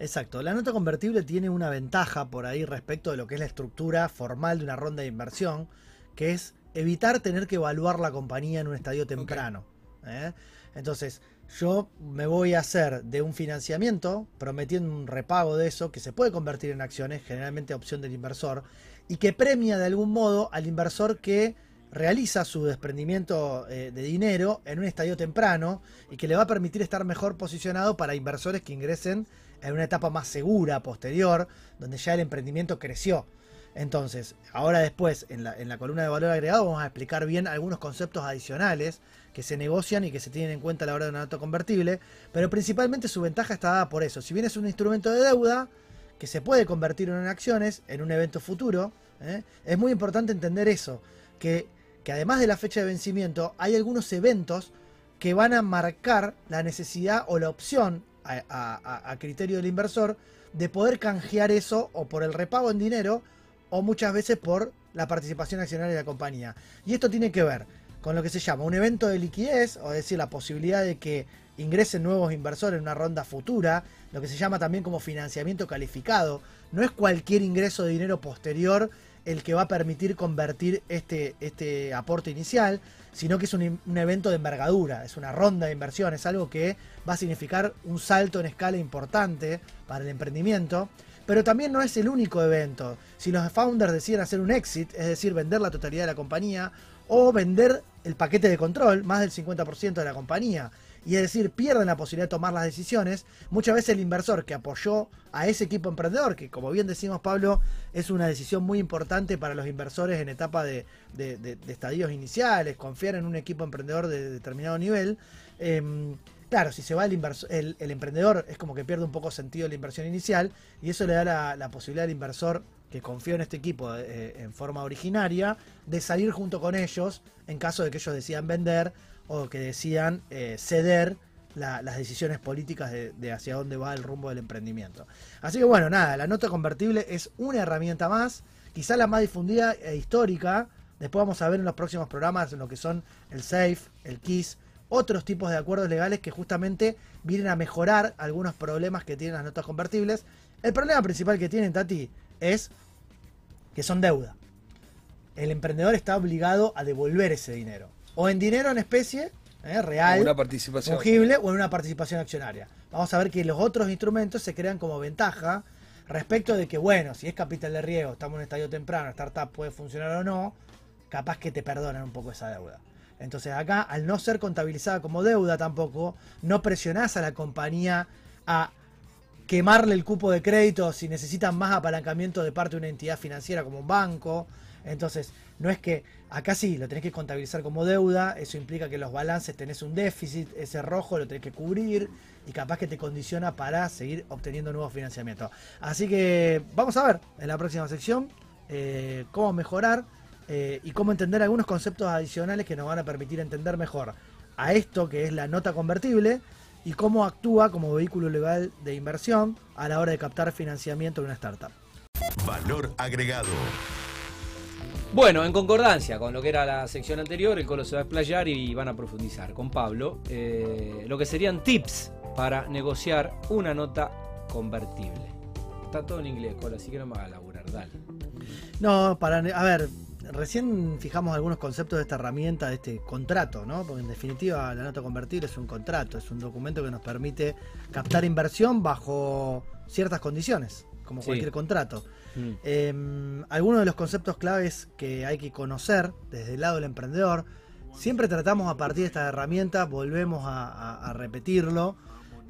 Exacto, la nota convertible tiene una ventaja por ahí respecto de lo que es la estructura formal de una ronda de inversión, que es evitar tener que evaluar la compañía en un estadio temprano. ¿eh? Entonces, yo me voy a hacer de un financiamiento prometiendo un repago de eso que se puede convertir en acciones, generalmente opción del inversor, y que premia de algún modo al inversor que realiza su desprendimiento eh, de dinero en un estadio temprano y que le va a permitir estar mejor posicionado para inversores que ingresen en una etapa más segura, posterior, donde ya el emprendimiento creció. Entonces, ahora después, en la, en la columna de valor agregado, vamos a explicar bien algunos conceptos adicionales que se negocian y que se tienen en cuenta a la hora de una nota convertible, pero principalmente su ventaja está dada por eso. Si bien es un instrumento de deuda, que se puede convertir en acciones en un evento futuro, ¿eh? es muy importante entender eso, que, que además de la fecha de vencimiento, hay algunos eventos que van a marcar la necesidad o la opción a, a- a- criterio del inversor de poder canjear eso o por el repago en dinero o muchas veces por la participación accionaria de la compañía. Y esto tiene que ver con lo que se llama un evento de liquidez, o decir, la posibilidad de que ingresen nuevos inversores en una ronda futura, lo que se llama también como financiamiento calificado. No es cualquier ingreso de dinero posterior el que va a permitir convertir este, este aporte inicial, sino que es un, un evento de envergadura, es una ronda de inversión, es algo que va a significar un salto en escala importante para el emprendimiento. Pero también no es el único evento. Si los founders deciden hacer un exit, es decir, vender la totalidad de la compañía, o vender el paquete de control, más del 50% de la compañía, y es decir, pierden la posibilidad de tomar las decisiones, muchas veces el inversor que apoyó a ese equipo emprendedor, que como bien decimos Pablo, es una decisión muy importante para los inversores en etapa de, de- estadios iniciales, confiar en un equipo emprendedor de determinado nivel. em, claro, si se va el, inverso- el, emprendedor es como que pierde un poco sentido la inversión inicial y eso le da la, la posibilidad al inversor que confió en este equipo eh, en forma originaria de salir junto con ellos en caso de que ellos decidan vender o que decidan eh, ceder la- las decisiones políticas de, de hacia dónde va el rumbo del emprendimiento. Así que bueno, nada, la nota convertible es una herramienta más, quizá la más difundida e histórica. Después vamos a ver en los próximos programas lo que son el SAFE, el KISS, otros tipos de acuerdos legales que justamente vienen a mejorar algunos problemas que tienen las notas convertibles. El problema principal que tienen, Tati, es que son deuda. El emprendedor está obligado a devolver ese dinero. O en dinero en especie, ¿eh? real, Una participación. fungible, o en una participación accionaria. Vamos a ver que los otros instrumentos se crean como ventaja respecto de que, bueno, si es capital de riesgo, estamos en un estadio temprano, startup puede funcionar o no, capaz que te perdonan un poco esa deuda. Entonces acá, al no ser contabilizada como deuda tampoco, no presionás a la compañía a quemarle el cupo de crédito si necesitan más apalancamiento de parte de una entidad financiera como un banco. Entonces, no es que acá sí lo tenés que contabilizar como deuda, eso implica que los balances tenés un déficit, ese rojo lo tenés que cubrir y capaz que te condiciona para seguir obteniendo nuevos financiamientos. Así que vamos a ver en la próxima sección eh, cómo mejorar eh, y cómo entender algunos conceptos adicionales que nos van a permitir entender mejor a esto que es la nota convertible y cómo actúa como vehículo legal de inversión a la hora de captar financiamiento de una startup. Valor agregado. Bueno, en concordancia con lo que era la sección anterior, el Colo se va a explayar y van a profundizar con Pablo eh, lo que serían tips para negociar una nota convertible. Está todo en inglés, Colo, así que no me haga laburar, dale. No, para, a ver, recién fijamos algunos conceptos de esta herramienta, de este contrato, ¿no? Porque en definitiva la nota convertible es un contrato, es un documento que nos permite captar inversión bajo ciertas condiciones, como Sí. cualquier contrato. Mm. Eh, algunos de los conceptos claves que hay que conocer desde el lado del emprendedor, siempre tratamos a partir de esta herramienta, volvemos a, a- a repetirlo,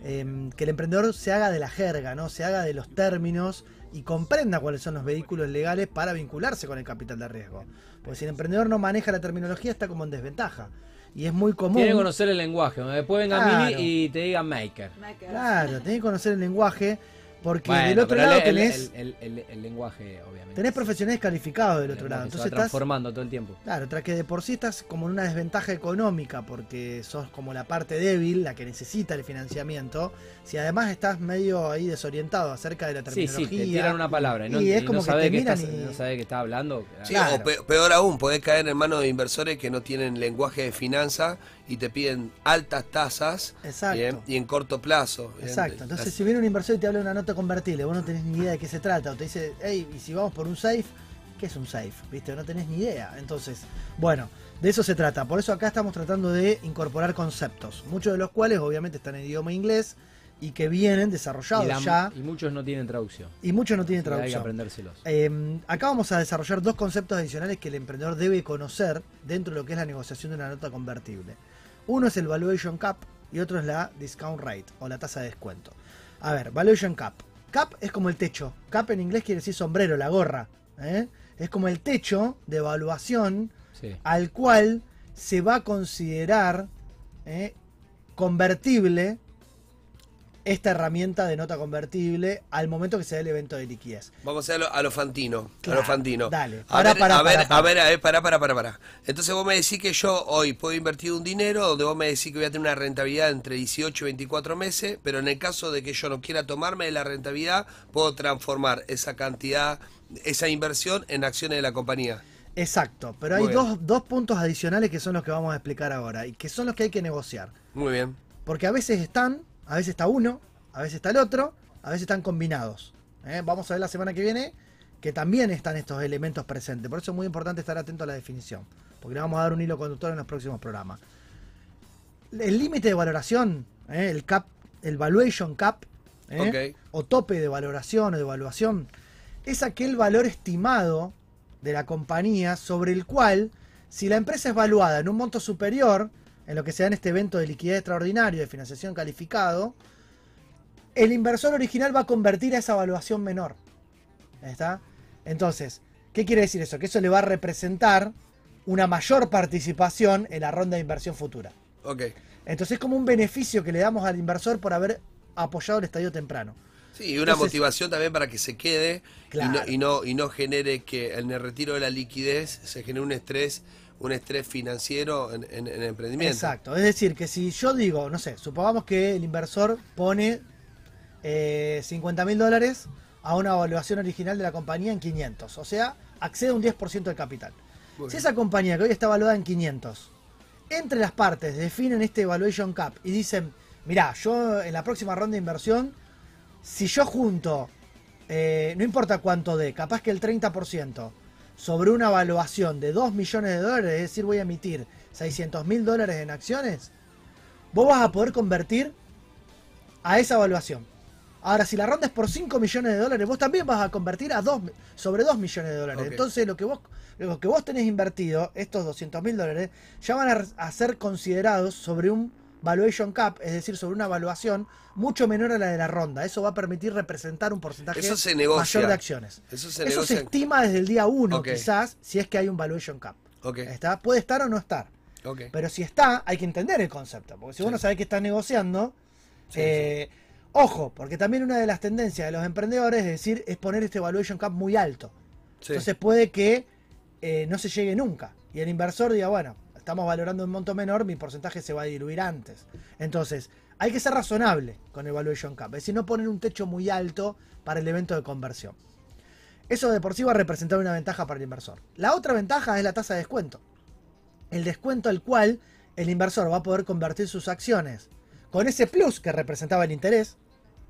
eh, que el emprendedor se haga de la jerga, ¿no? se haga de los términos y comprenda cuáles son los vehículos legales para vincularse con el capital de riesgo. Porque si el emprendedor no maneja la terminología está como en desventaja. Y es muy común. Tiene que conocer el lenguaje, donde después venga Claro. Mini y te diga maker. Claro, tenés que conocer el lenguaje porque Bueno, del otro lado el, tenés, el- el- el lenguaje, obviamente. tenés profesionales calificados del El otro lado. se Entonces va estás transformando todo el tiempo. Claro, tras que de por sí estás como en una desventaja económica porque sos como la parte débil, la que necesita el financiamiento. Si además estás medio ahí desorientado acerca de la Sí, terminología. sí, te tiran una palabra y no, Y es y como no que sabe te qué miran estás- y- no sabe qué está hablando. Sí, Claro. o pe- peor aún, podés caer en manos de inversores que no tienen lenguaje de finanzas y te piden altas tasas Exacto. bien, y en corto plazo. bien. Exacto. Entonces, Las- si viene un inversor y te habla de una nota convertible, vos no tenés ni idea de qué se trata, o te dice, hey, y si vamos por un safe, ¿qué es un safe? ¿Viste? No tenés ni idea. Entonces, bueno, de eso se trata. Por eso acá estamos tratando de incorporar conceptos, muchos de los cuales obviamente están en idioma inglés y que vienen desarrollados y, la- ya, y muchos no tienen traducción. y muchos no tienen Hay que traducción. aprendérselos. Eh, acá vamos a desarrollar dos conceptos adicionales que el emprendedor debe conocer dentro de lo que es la negociación de una nota convertible. Uno es el valuation cap y otro es la discount rate o la tasa de descuento. A ver, valuation cap. Cap es como el techo. Cap en inglés quiere decir sombrero, la gorra. ¿eh? Es como el techo de evaluación Sí. al cual se va a considerar ¿eh? convertible esta herramienta de nota convertible al momento que se dé el evento de liquidez. Vamos a ir a lo, a fantino. Claro, a lo fantino. dale. A Pará, ver, pará, a ver, pará, a ver, a ver, pará, pará. Entonces vos me decís que yo hoy puedo invertir un dinero donde vos me decís que voy a tener una rentabilidad entre 18 y 24 meses, pero en el caso de que yo no quiera tomarme de la rentabilidad, puedo transformar esa cantidad, esa inversión en acciones de la compañía. Exacto, pero hay dos, dos puntos adicionales que son los que vamos a explicar ahora y que son los que hay que negociar. Muy bien. Porque a veces están, a veces está uno, a veces está el otro, a veces están combinados. ¿eh? Vamos a ver la semana que viene que también están estos elementos presentes. Por eso es muy importante estar atento a la definición, porque le vamos a dar un hilo conductor en los próximos programas. El límite de valoración, ¿eh? el cap, el valuation cap, ¿eh? O tope de valoración o de evaluación, es aquel valor estimado de la compañía sobre el cual, si la empresa es valuada en un monto superior, en lo que se da en este evento de liquidez extraordinario de financiación calificado, el inversor original va a convertir a esa evaluación menor. ¿Está? Entonces, ¿qué quiere decir eso? Que eso le va a representar una mayor participación en la ronda de inversión futura. Ok. Entonces es como un beneficio que le damos al inversor por haber apoyado el estadio temprano. Sí, y una Entonces- motivación también para que se quede Claro. y, no, y, no, y no genere que en el retiro de la liquidez se genere un estrés, un estrés financiero en, en- en el emprendimiento. Exacto. Es decir, que si yo digo, no sé, supongamos que el inversor pone eh, 50 mil dólares a una evaluación original de la compañía en 500. O sea, accede a un 10% del capital. Muy Si bien. esa compañía que hoy está evaluada en 500, entre las partes definen este evaluation cap y dicen, mirá, yo en la próxima ronda de inversión, si yo junto eh, no importa cuánto dé, capaz que el 30% sobre una evaluación de 2 millones de dólares, es decir, voy a emitir 600 mil dólares en acciones, vos vas a poder convertir a esa evaluación. Ahora, si la ronda es por 5 millones de dólares, vos también vas a convertir a dos, sobre 2 millones de dólares. Entonces, lo que vos lo que vos tenés invertido, estos 200 mil dólares, ya van a, a ser considerados sobre un valuation cap, es decir, sobre una evaluación mucho menor a la de la ronda. Eso va a permitir representar un porcentaje mayor de acciones. Eso se Eso se estima desde el día 1, Ok. quizás, si es que hay un valuation cap. ¿Está? Puede estar o no estar. Pero si está, hay que entender el concepto. Porque si Sí. vos no sabés que estás negociando, Sí, eh, ojo, porque también una de las tendencias de los emprendedores es decir, es poner este valuation cap muy alto. Sí. Entonces puede que eh, no se llegue nunca. Y el inversor diga, bueno, estamos valorando un monto menor, mi porcentaje se va a diluir antes. Entonces, hay que ser razonable con el valuation cap. Es decir, no poner un techo muy alto para el evento de conversión. Eso de por sí va a representar una ventaja para el inversor. La otra ventaja es la tasa de descuento. El descuento al cual el inversor va a poder convertir sus acciones con ese plus que representaba el interés.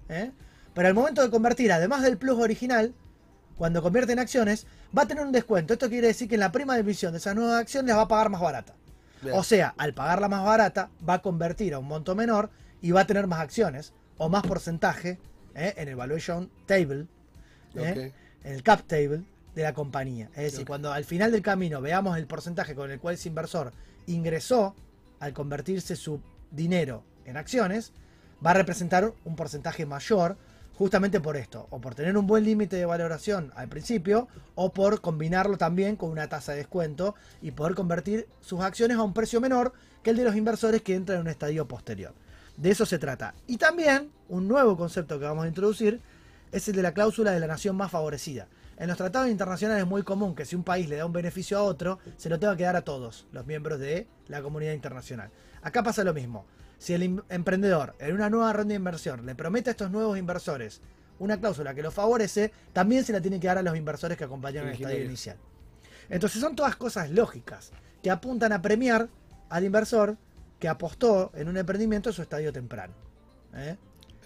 ¿eh? Pero al momento de convertir, además del plus original, cuando convierte en acciones, va a tener un descuento. Esto quiere decir que en la prima de emisión de esas nuevas acciones las va a pagar más barata. Bien. O sea, al pagarla más barata, va a convertir a un monto menor y va a tener más acciones o más porcentaje ¿eh? en el valuation table, ¿eh? en el cap table de la compañía. Es decir, cuando al final del camino veamos el porcentaje con el cual ese inversor ingresó al convertirse su dinero en acciones, va a representar un porcentaje mayor justamente por esto, o por tener un buen límite de valoración al principio, o por combinarlo también con una tasa de descuento y poder convertir sus acciones a un precio menor que el de los inversores que entran en un estadio posterior. De eso se trata. Y también un nuevo concepto que vamos a introducir es el de la cláusula de la nación más favorecida. En los tratados internacionales es muy común que si un país le da un beneficio a otro, se lo tenga que dar a todos los miembros de la comunidad internacional. Acá pasa lo mismo. Si el em- emprendedor en una nueva ronda de inversión le promete a estos nuevos inversores una cláusula que los favorece, también se la tiene que dar a los inversores que acompañaron el estadio inicial. Entonces son todas cosas lógicas que apuntan a premiar al inversor que apostó en un emprendimiento en su estadio temprano. ¿eh?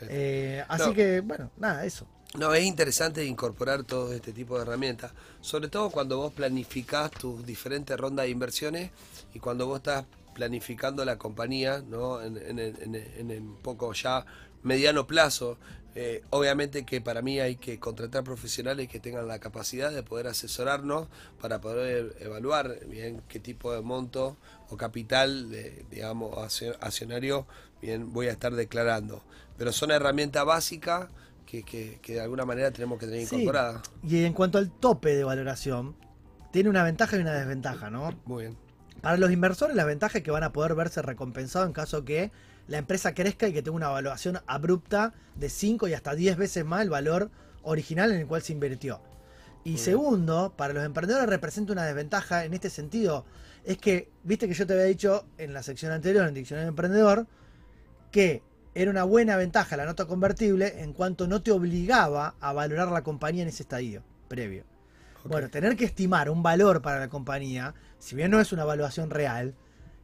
Eh, así No. que, bueno, nada, eso. No, es interesante incorporar todo este tipo de herramientas, sobre todo cuando vos planificás tus diferentes rondas de inversiones y cuando vos estás planificando la compañía, ¿no? En, en, en- un poco ya mediano plazo. Eh, obviamente que para mí hay que contratar profesionales que tengan la capacidad de poder asesorarnos para poder evaluar bien qué tipo de monto o capital, de, digamos, accio- accionario, bien voy a estar declarando. Pero son herramientas básicas que, que- que de alguna manera tenemos que tener Sí. incorporadas. Y en cuanto al tope de valoración, tiene una ventaja y una desventaja, ¿no? Muy bien. Para los inversores la ventaja es que van a poder verse recompensados en caso que la empresa crezca y que tenga una evaluación abrupta de 5 y hasta 10 veces más el valor original en el cual se invirtió. Y segundo, para los emprendedores representa una desventaja en este sentido. Es que, viste que yo te había dicho en la sección anterior, en Diccionario Emprendedor, que era una buena ventaja la nota convertible en cuanto no te obligaba a valorar la compañía en ese estadio previo. Bueno, tener que estimar un valor para la compañía, si bien no es una evaluación real,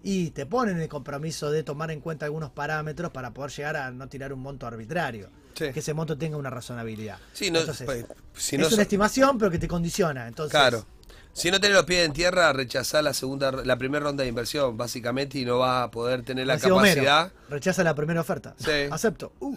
y te ponen el compromiso de tomar en cuenta algunos parámetros para poder llegar a no tirar un monto arbitrario, Sí. que ese monto tenga una razonabilidad. Sí, no, Entonces, pues, si es no una so- estimación, pero que te condiciona. Entonces, Claro. Si no tenés los pies en tierra, rechazá la segunda, la primera ronda de inversión, básicamente, y no vas a poder tener la decía Homero, capacidad. rechaza la primera oferta. Sí. Acepto. Uh.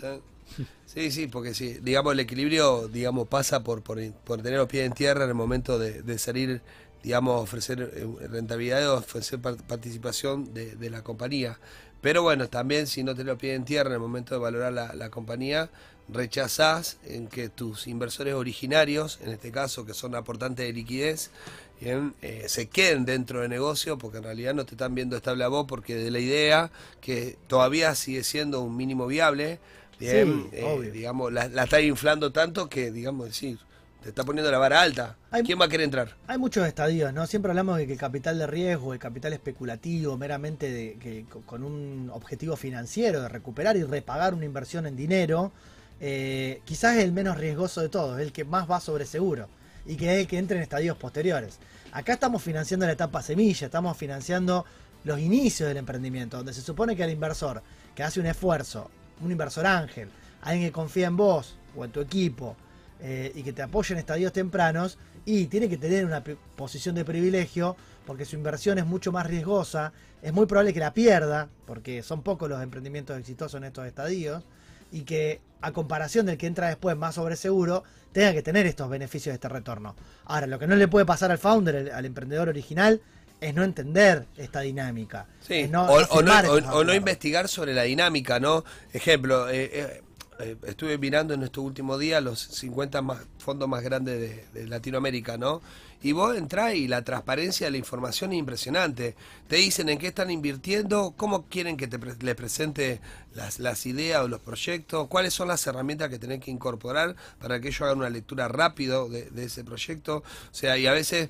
Sí, sí, porque sí, digamos, el equilibrio, digamos, pasa por, por, tener los pies en tierra en el momento de, salir, digamos, ofrecer eh, rentabilidad o ofrecer par- participación de, la compañía. Pero bueno, también si no tenés los pies en tierra en el momento de valorar la, la compañía, rechazás en que tus inversores originarios, en este caso que son aportantes de liquidez, bien, eh, se queden dentro del negocio porque en realidad no te están viendo estable a vos porque de la idea que todavía sigue siendo un mínimo viable, bien, Sí, eh, obvio. digamos, la, la está inflando tanto que, digamos, decir, te está poniendo la vara alta. Hay- ¿Quién va a querer entrar? Hay muchos estadios, ¿no? Siempre hablamos de que el capital de riesgo, el capital especulativo, meramente de, que, co- con un objetivo financiero de recuperar y repagar una inversión en dinero, eh, quizás es el menos riesgoso de todos, el que más va sobre seguro y que es el que entra en estadios posteriores. Acá estamos financiando la etapa semilla, estamos financiando los inicios del emprendimiento, donde se supone que el inversor que hace un esfuerzo, un inversor ángel, alguien que confía en vos o en tu equipo, eh, y que te apoye en estadios tempranos y tiene que tener una posición de privilegio porque su inversión es mucho más riesgosa, es muy probable que la pierda porque son pocos los emprendimientos exitosos en estos estadios y que a comparación del que entra después más sobre seguro, tenga que tener estos beneficios de este retorno. Ahora, lo que no le puede pasar al founder, al emprendedor original, es no entender esta dinámica. Sí, es no o, o no, o- no investigar sobre la dinámica, ¿no? Ejemplo, eh, eh, eh, estuve mirando en estos últimos días los 50 más, fondos más grandes de, de Latinoamérica, ¿no? Y vos entrás y la transparencia de la información es impresionante. Te dicen en qué están invirtiendo, cómo quieren que te pre- les presente las, las ideas o los proyectos, cuáles son las herramientas que tenés que incorporar para que ellos hagan una lectura rápido de, de ese proyecto. O sea, y a veces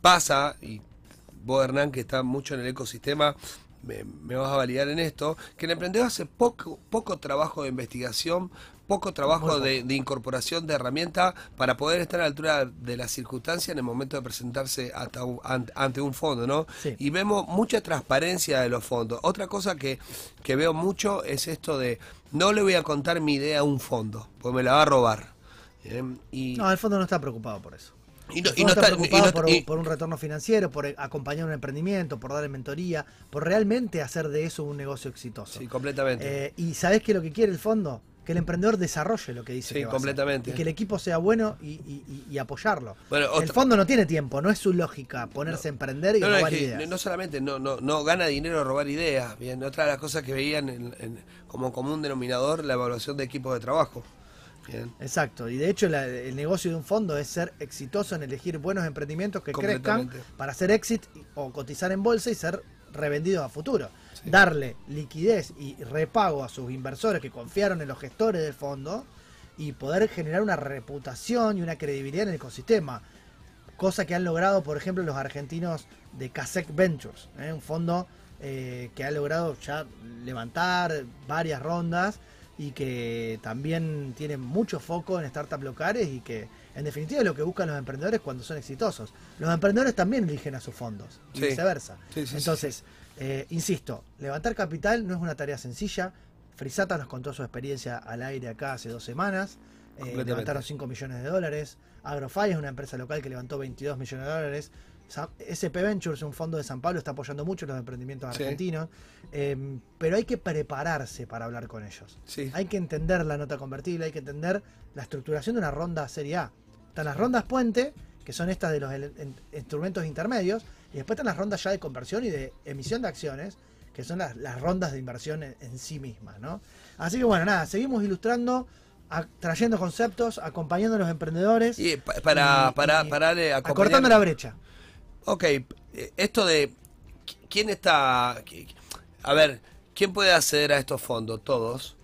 pasa, y vos Hernán, que está mucho en el ecosistema, me, me vas a validar en esto, que el emprendedor hace poco, poco trabajo de investigación, poco trabajo de, de incorporación de herramientas para poder estar a la altura de las circunstancias en el momento de presentarse hasta un- ante, un fondo, ¿no? Sí. Y vemos mucha transparencia de los fondos. Otra cosa que, que veo mucho es esto de no le voy a contar mi idea a un fondo, porque me la va a robar. Y, No, el fondo no está preocupado por eso. Y no, y no está y no- por, y- por un retorno financiero, por acompañar un emprendimiento, por darle mentoría, por realmente hacer de eso un negocio exitoso. sí, completamente. Eh, y ¿sabés qué es lo que quiere el fondo? Que el emprendedor desarrolle lo que dice. Sí, que va a hacer. completamente. Y que el equipo sea bueno y, apoyarlo. Bueno, el fondo no tiene tiempo, no es su lógica ponerse a emprender y es robar que ideas. no solamente no, no, no gana dinero robar ideas, bien, otra de las cosas que veían en- en- como común denominador la evaluación de equipos de trabajo. Bien. Exacto, y de hecho la- el negocio de un fondo es ser exitoso en elegir buenos emprendimientos que crezcan para hacer exit o cotizar en bolsa y ser revendidos a futuro. Darle liquidez y repago a sus inversores que confiaron en los gestores del fondo y poder generar una reputación y una credibilidad en el ecosistema. Cosa que han logrado, por ejemplo, los argentinos de Casec Ventures, ¿eh? un fondo eh, que ha logrado ya levantar varias rondas y que también tiene mucho foco en startups locales y que en definitiva es lo que buscan los emprendedores cuando son exitosos. Los emprendedores también eligen a sus fondos y Sí. viceversa. Sí, sí, sí, Entonces, eh, insisto, levantar capital no es una tarea sencilla. Frisata nos contó su experiencia al aire acá hace dos semanas. Eh, levantaron 5 millones de dólares. Agrofy es una empresa local que levantó 22 millones de dólares. SP Ventures, un fondo de San Pablo, está apoyando mucho los emprendimientos Sí. argentinos. Eh, pero hay que prepararse para hablar con ellos. Sí. Hay que entender la nota convertible, hay que entender la estructuración de una ronda Serie A. Están las rondas puente, que son estas de los instrumentos intermedios, y después están las rondas ya de conversión y de emisión de acciones, que son las, las rondas de inversión en, en sí mismas, ¿no? Así que bueno, nada, seguimos ilustrando, a- trayendo conceptos, acompañando a los emprendedores, Y pa- para, y- para, para acompañar- acortando la brecha. Ok, esto de qui- quién está, a ver, quién puede acceder a estos fondos, todos.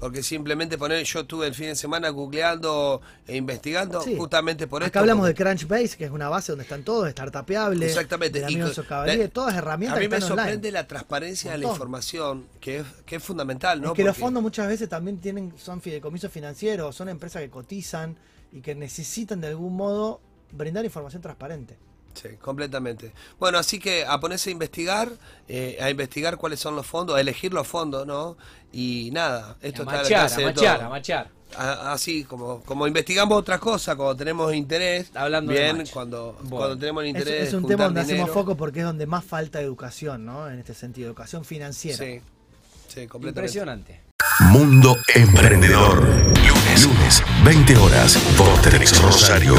Porque simplemente poner, yo estuve el fin de semana googleando e investigando Sí. justamente por Acá esto. hablamos de porque- Crunchbase, que es una base donde están todos, startupeable, Exactamente. Socavalier, la- todas herramientas A mí que me online. sorprende la transparencia de la información, que es, que es fundamental, ¿no? es que los Porque- fondos muchas veces también tienen, son fideicomisos financieros, son empresas que cotizan y que necesitan de algún modo brindar información transparente. Sí, completamente. Bueno, así que a ponerse a investigar, eh, a investigar cuáles son los fondos, a elegir los fondos, ¿no? Y nada, esto a está al machar, alcance a de machar, todos. a machar. A- Así como, como investigamos otras cosas, cuando tenemos interés, Hablando bien, cuando, Bueno. cuando tenemos Es, interés. es un tema donde dinero. hacemos foco porque es donde más falta educación, ¿no? En este sentido, educación financiera. Sí, sí, completamente. Impresionante. Mundo Emprendedor. Lunes, lunes, 20 horas por Rosario.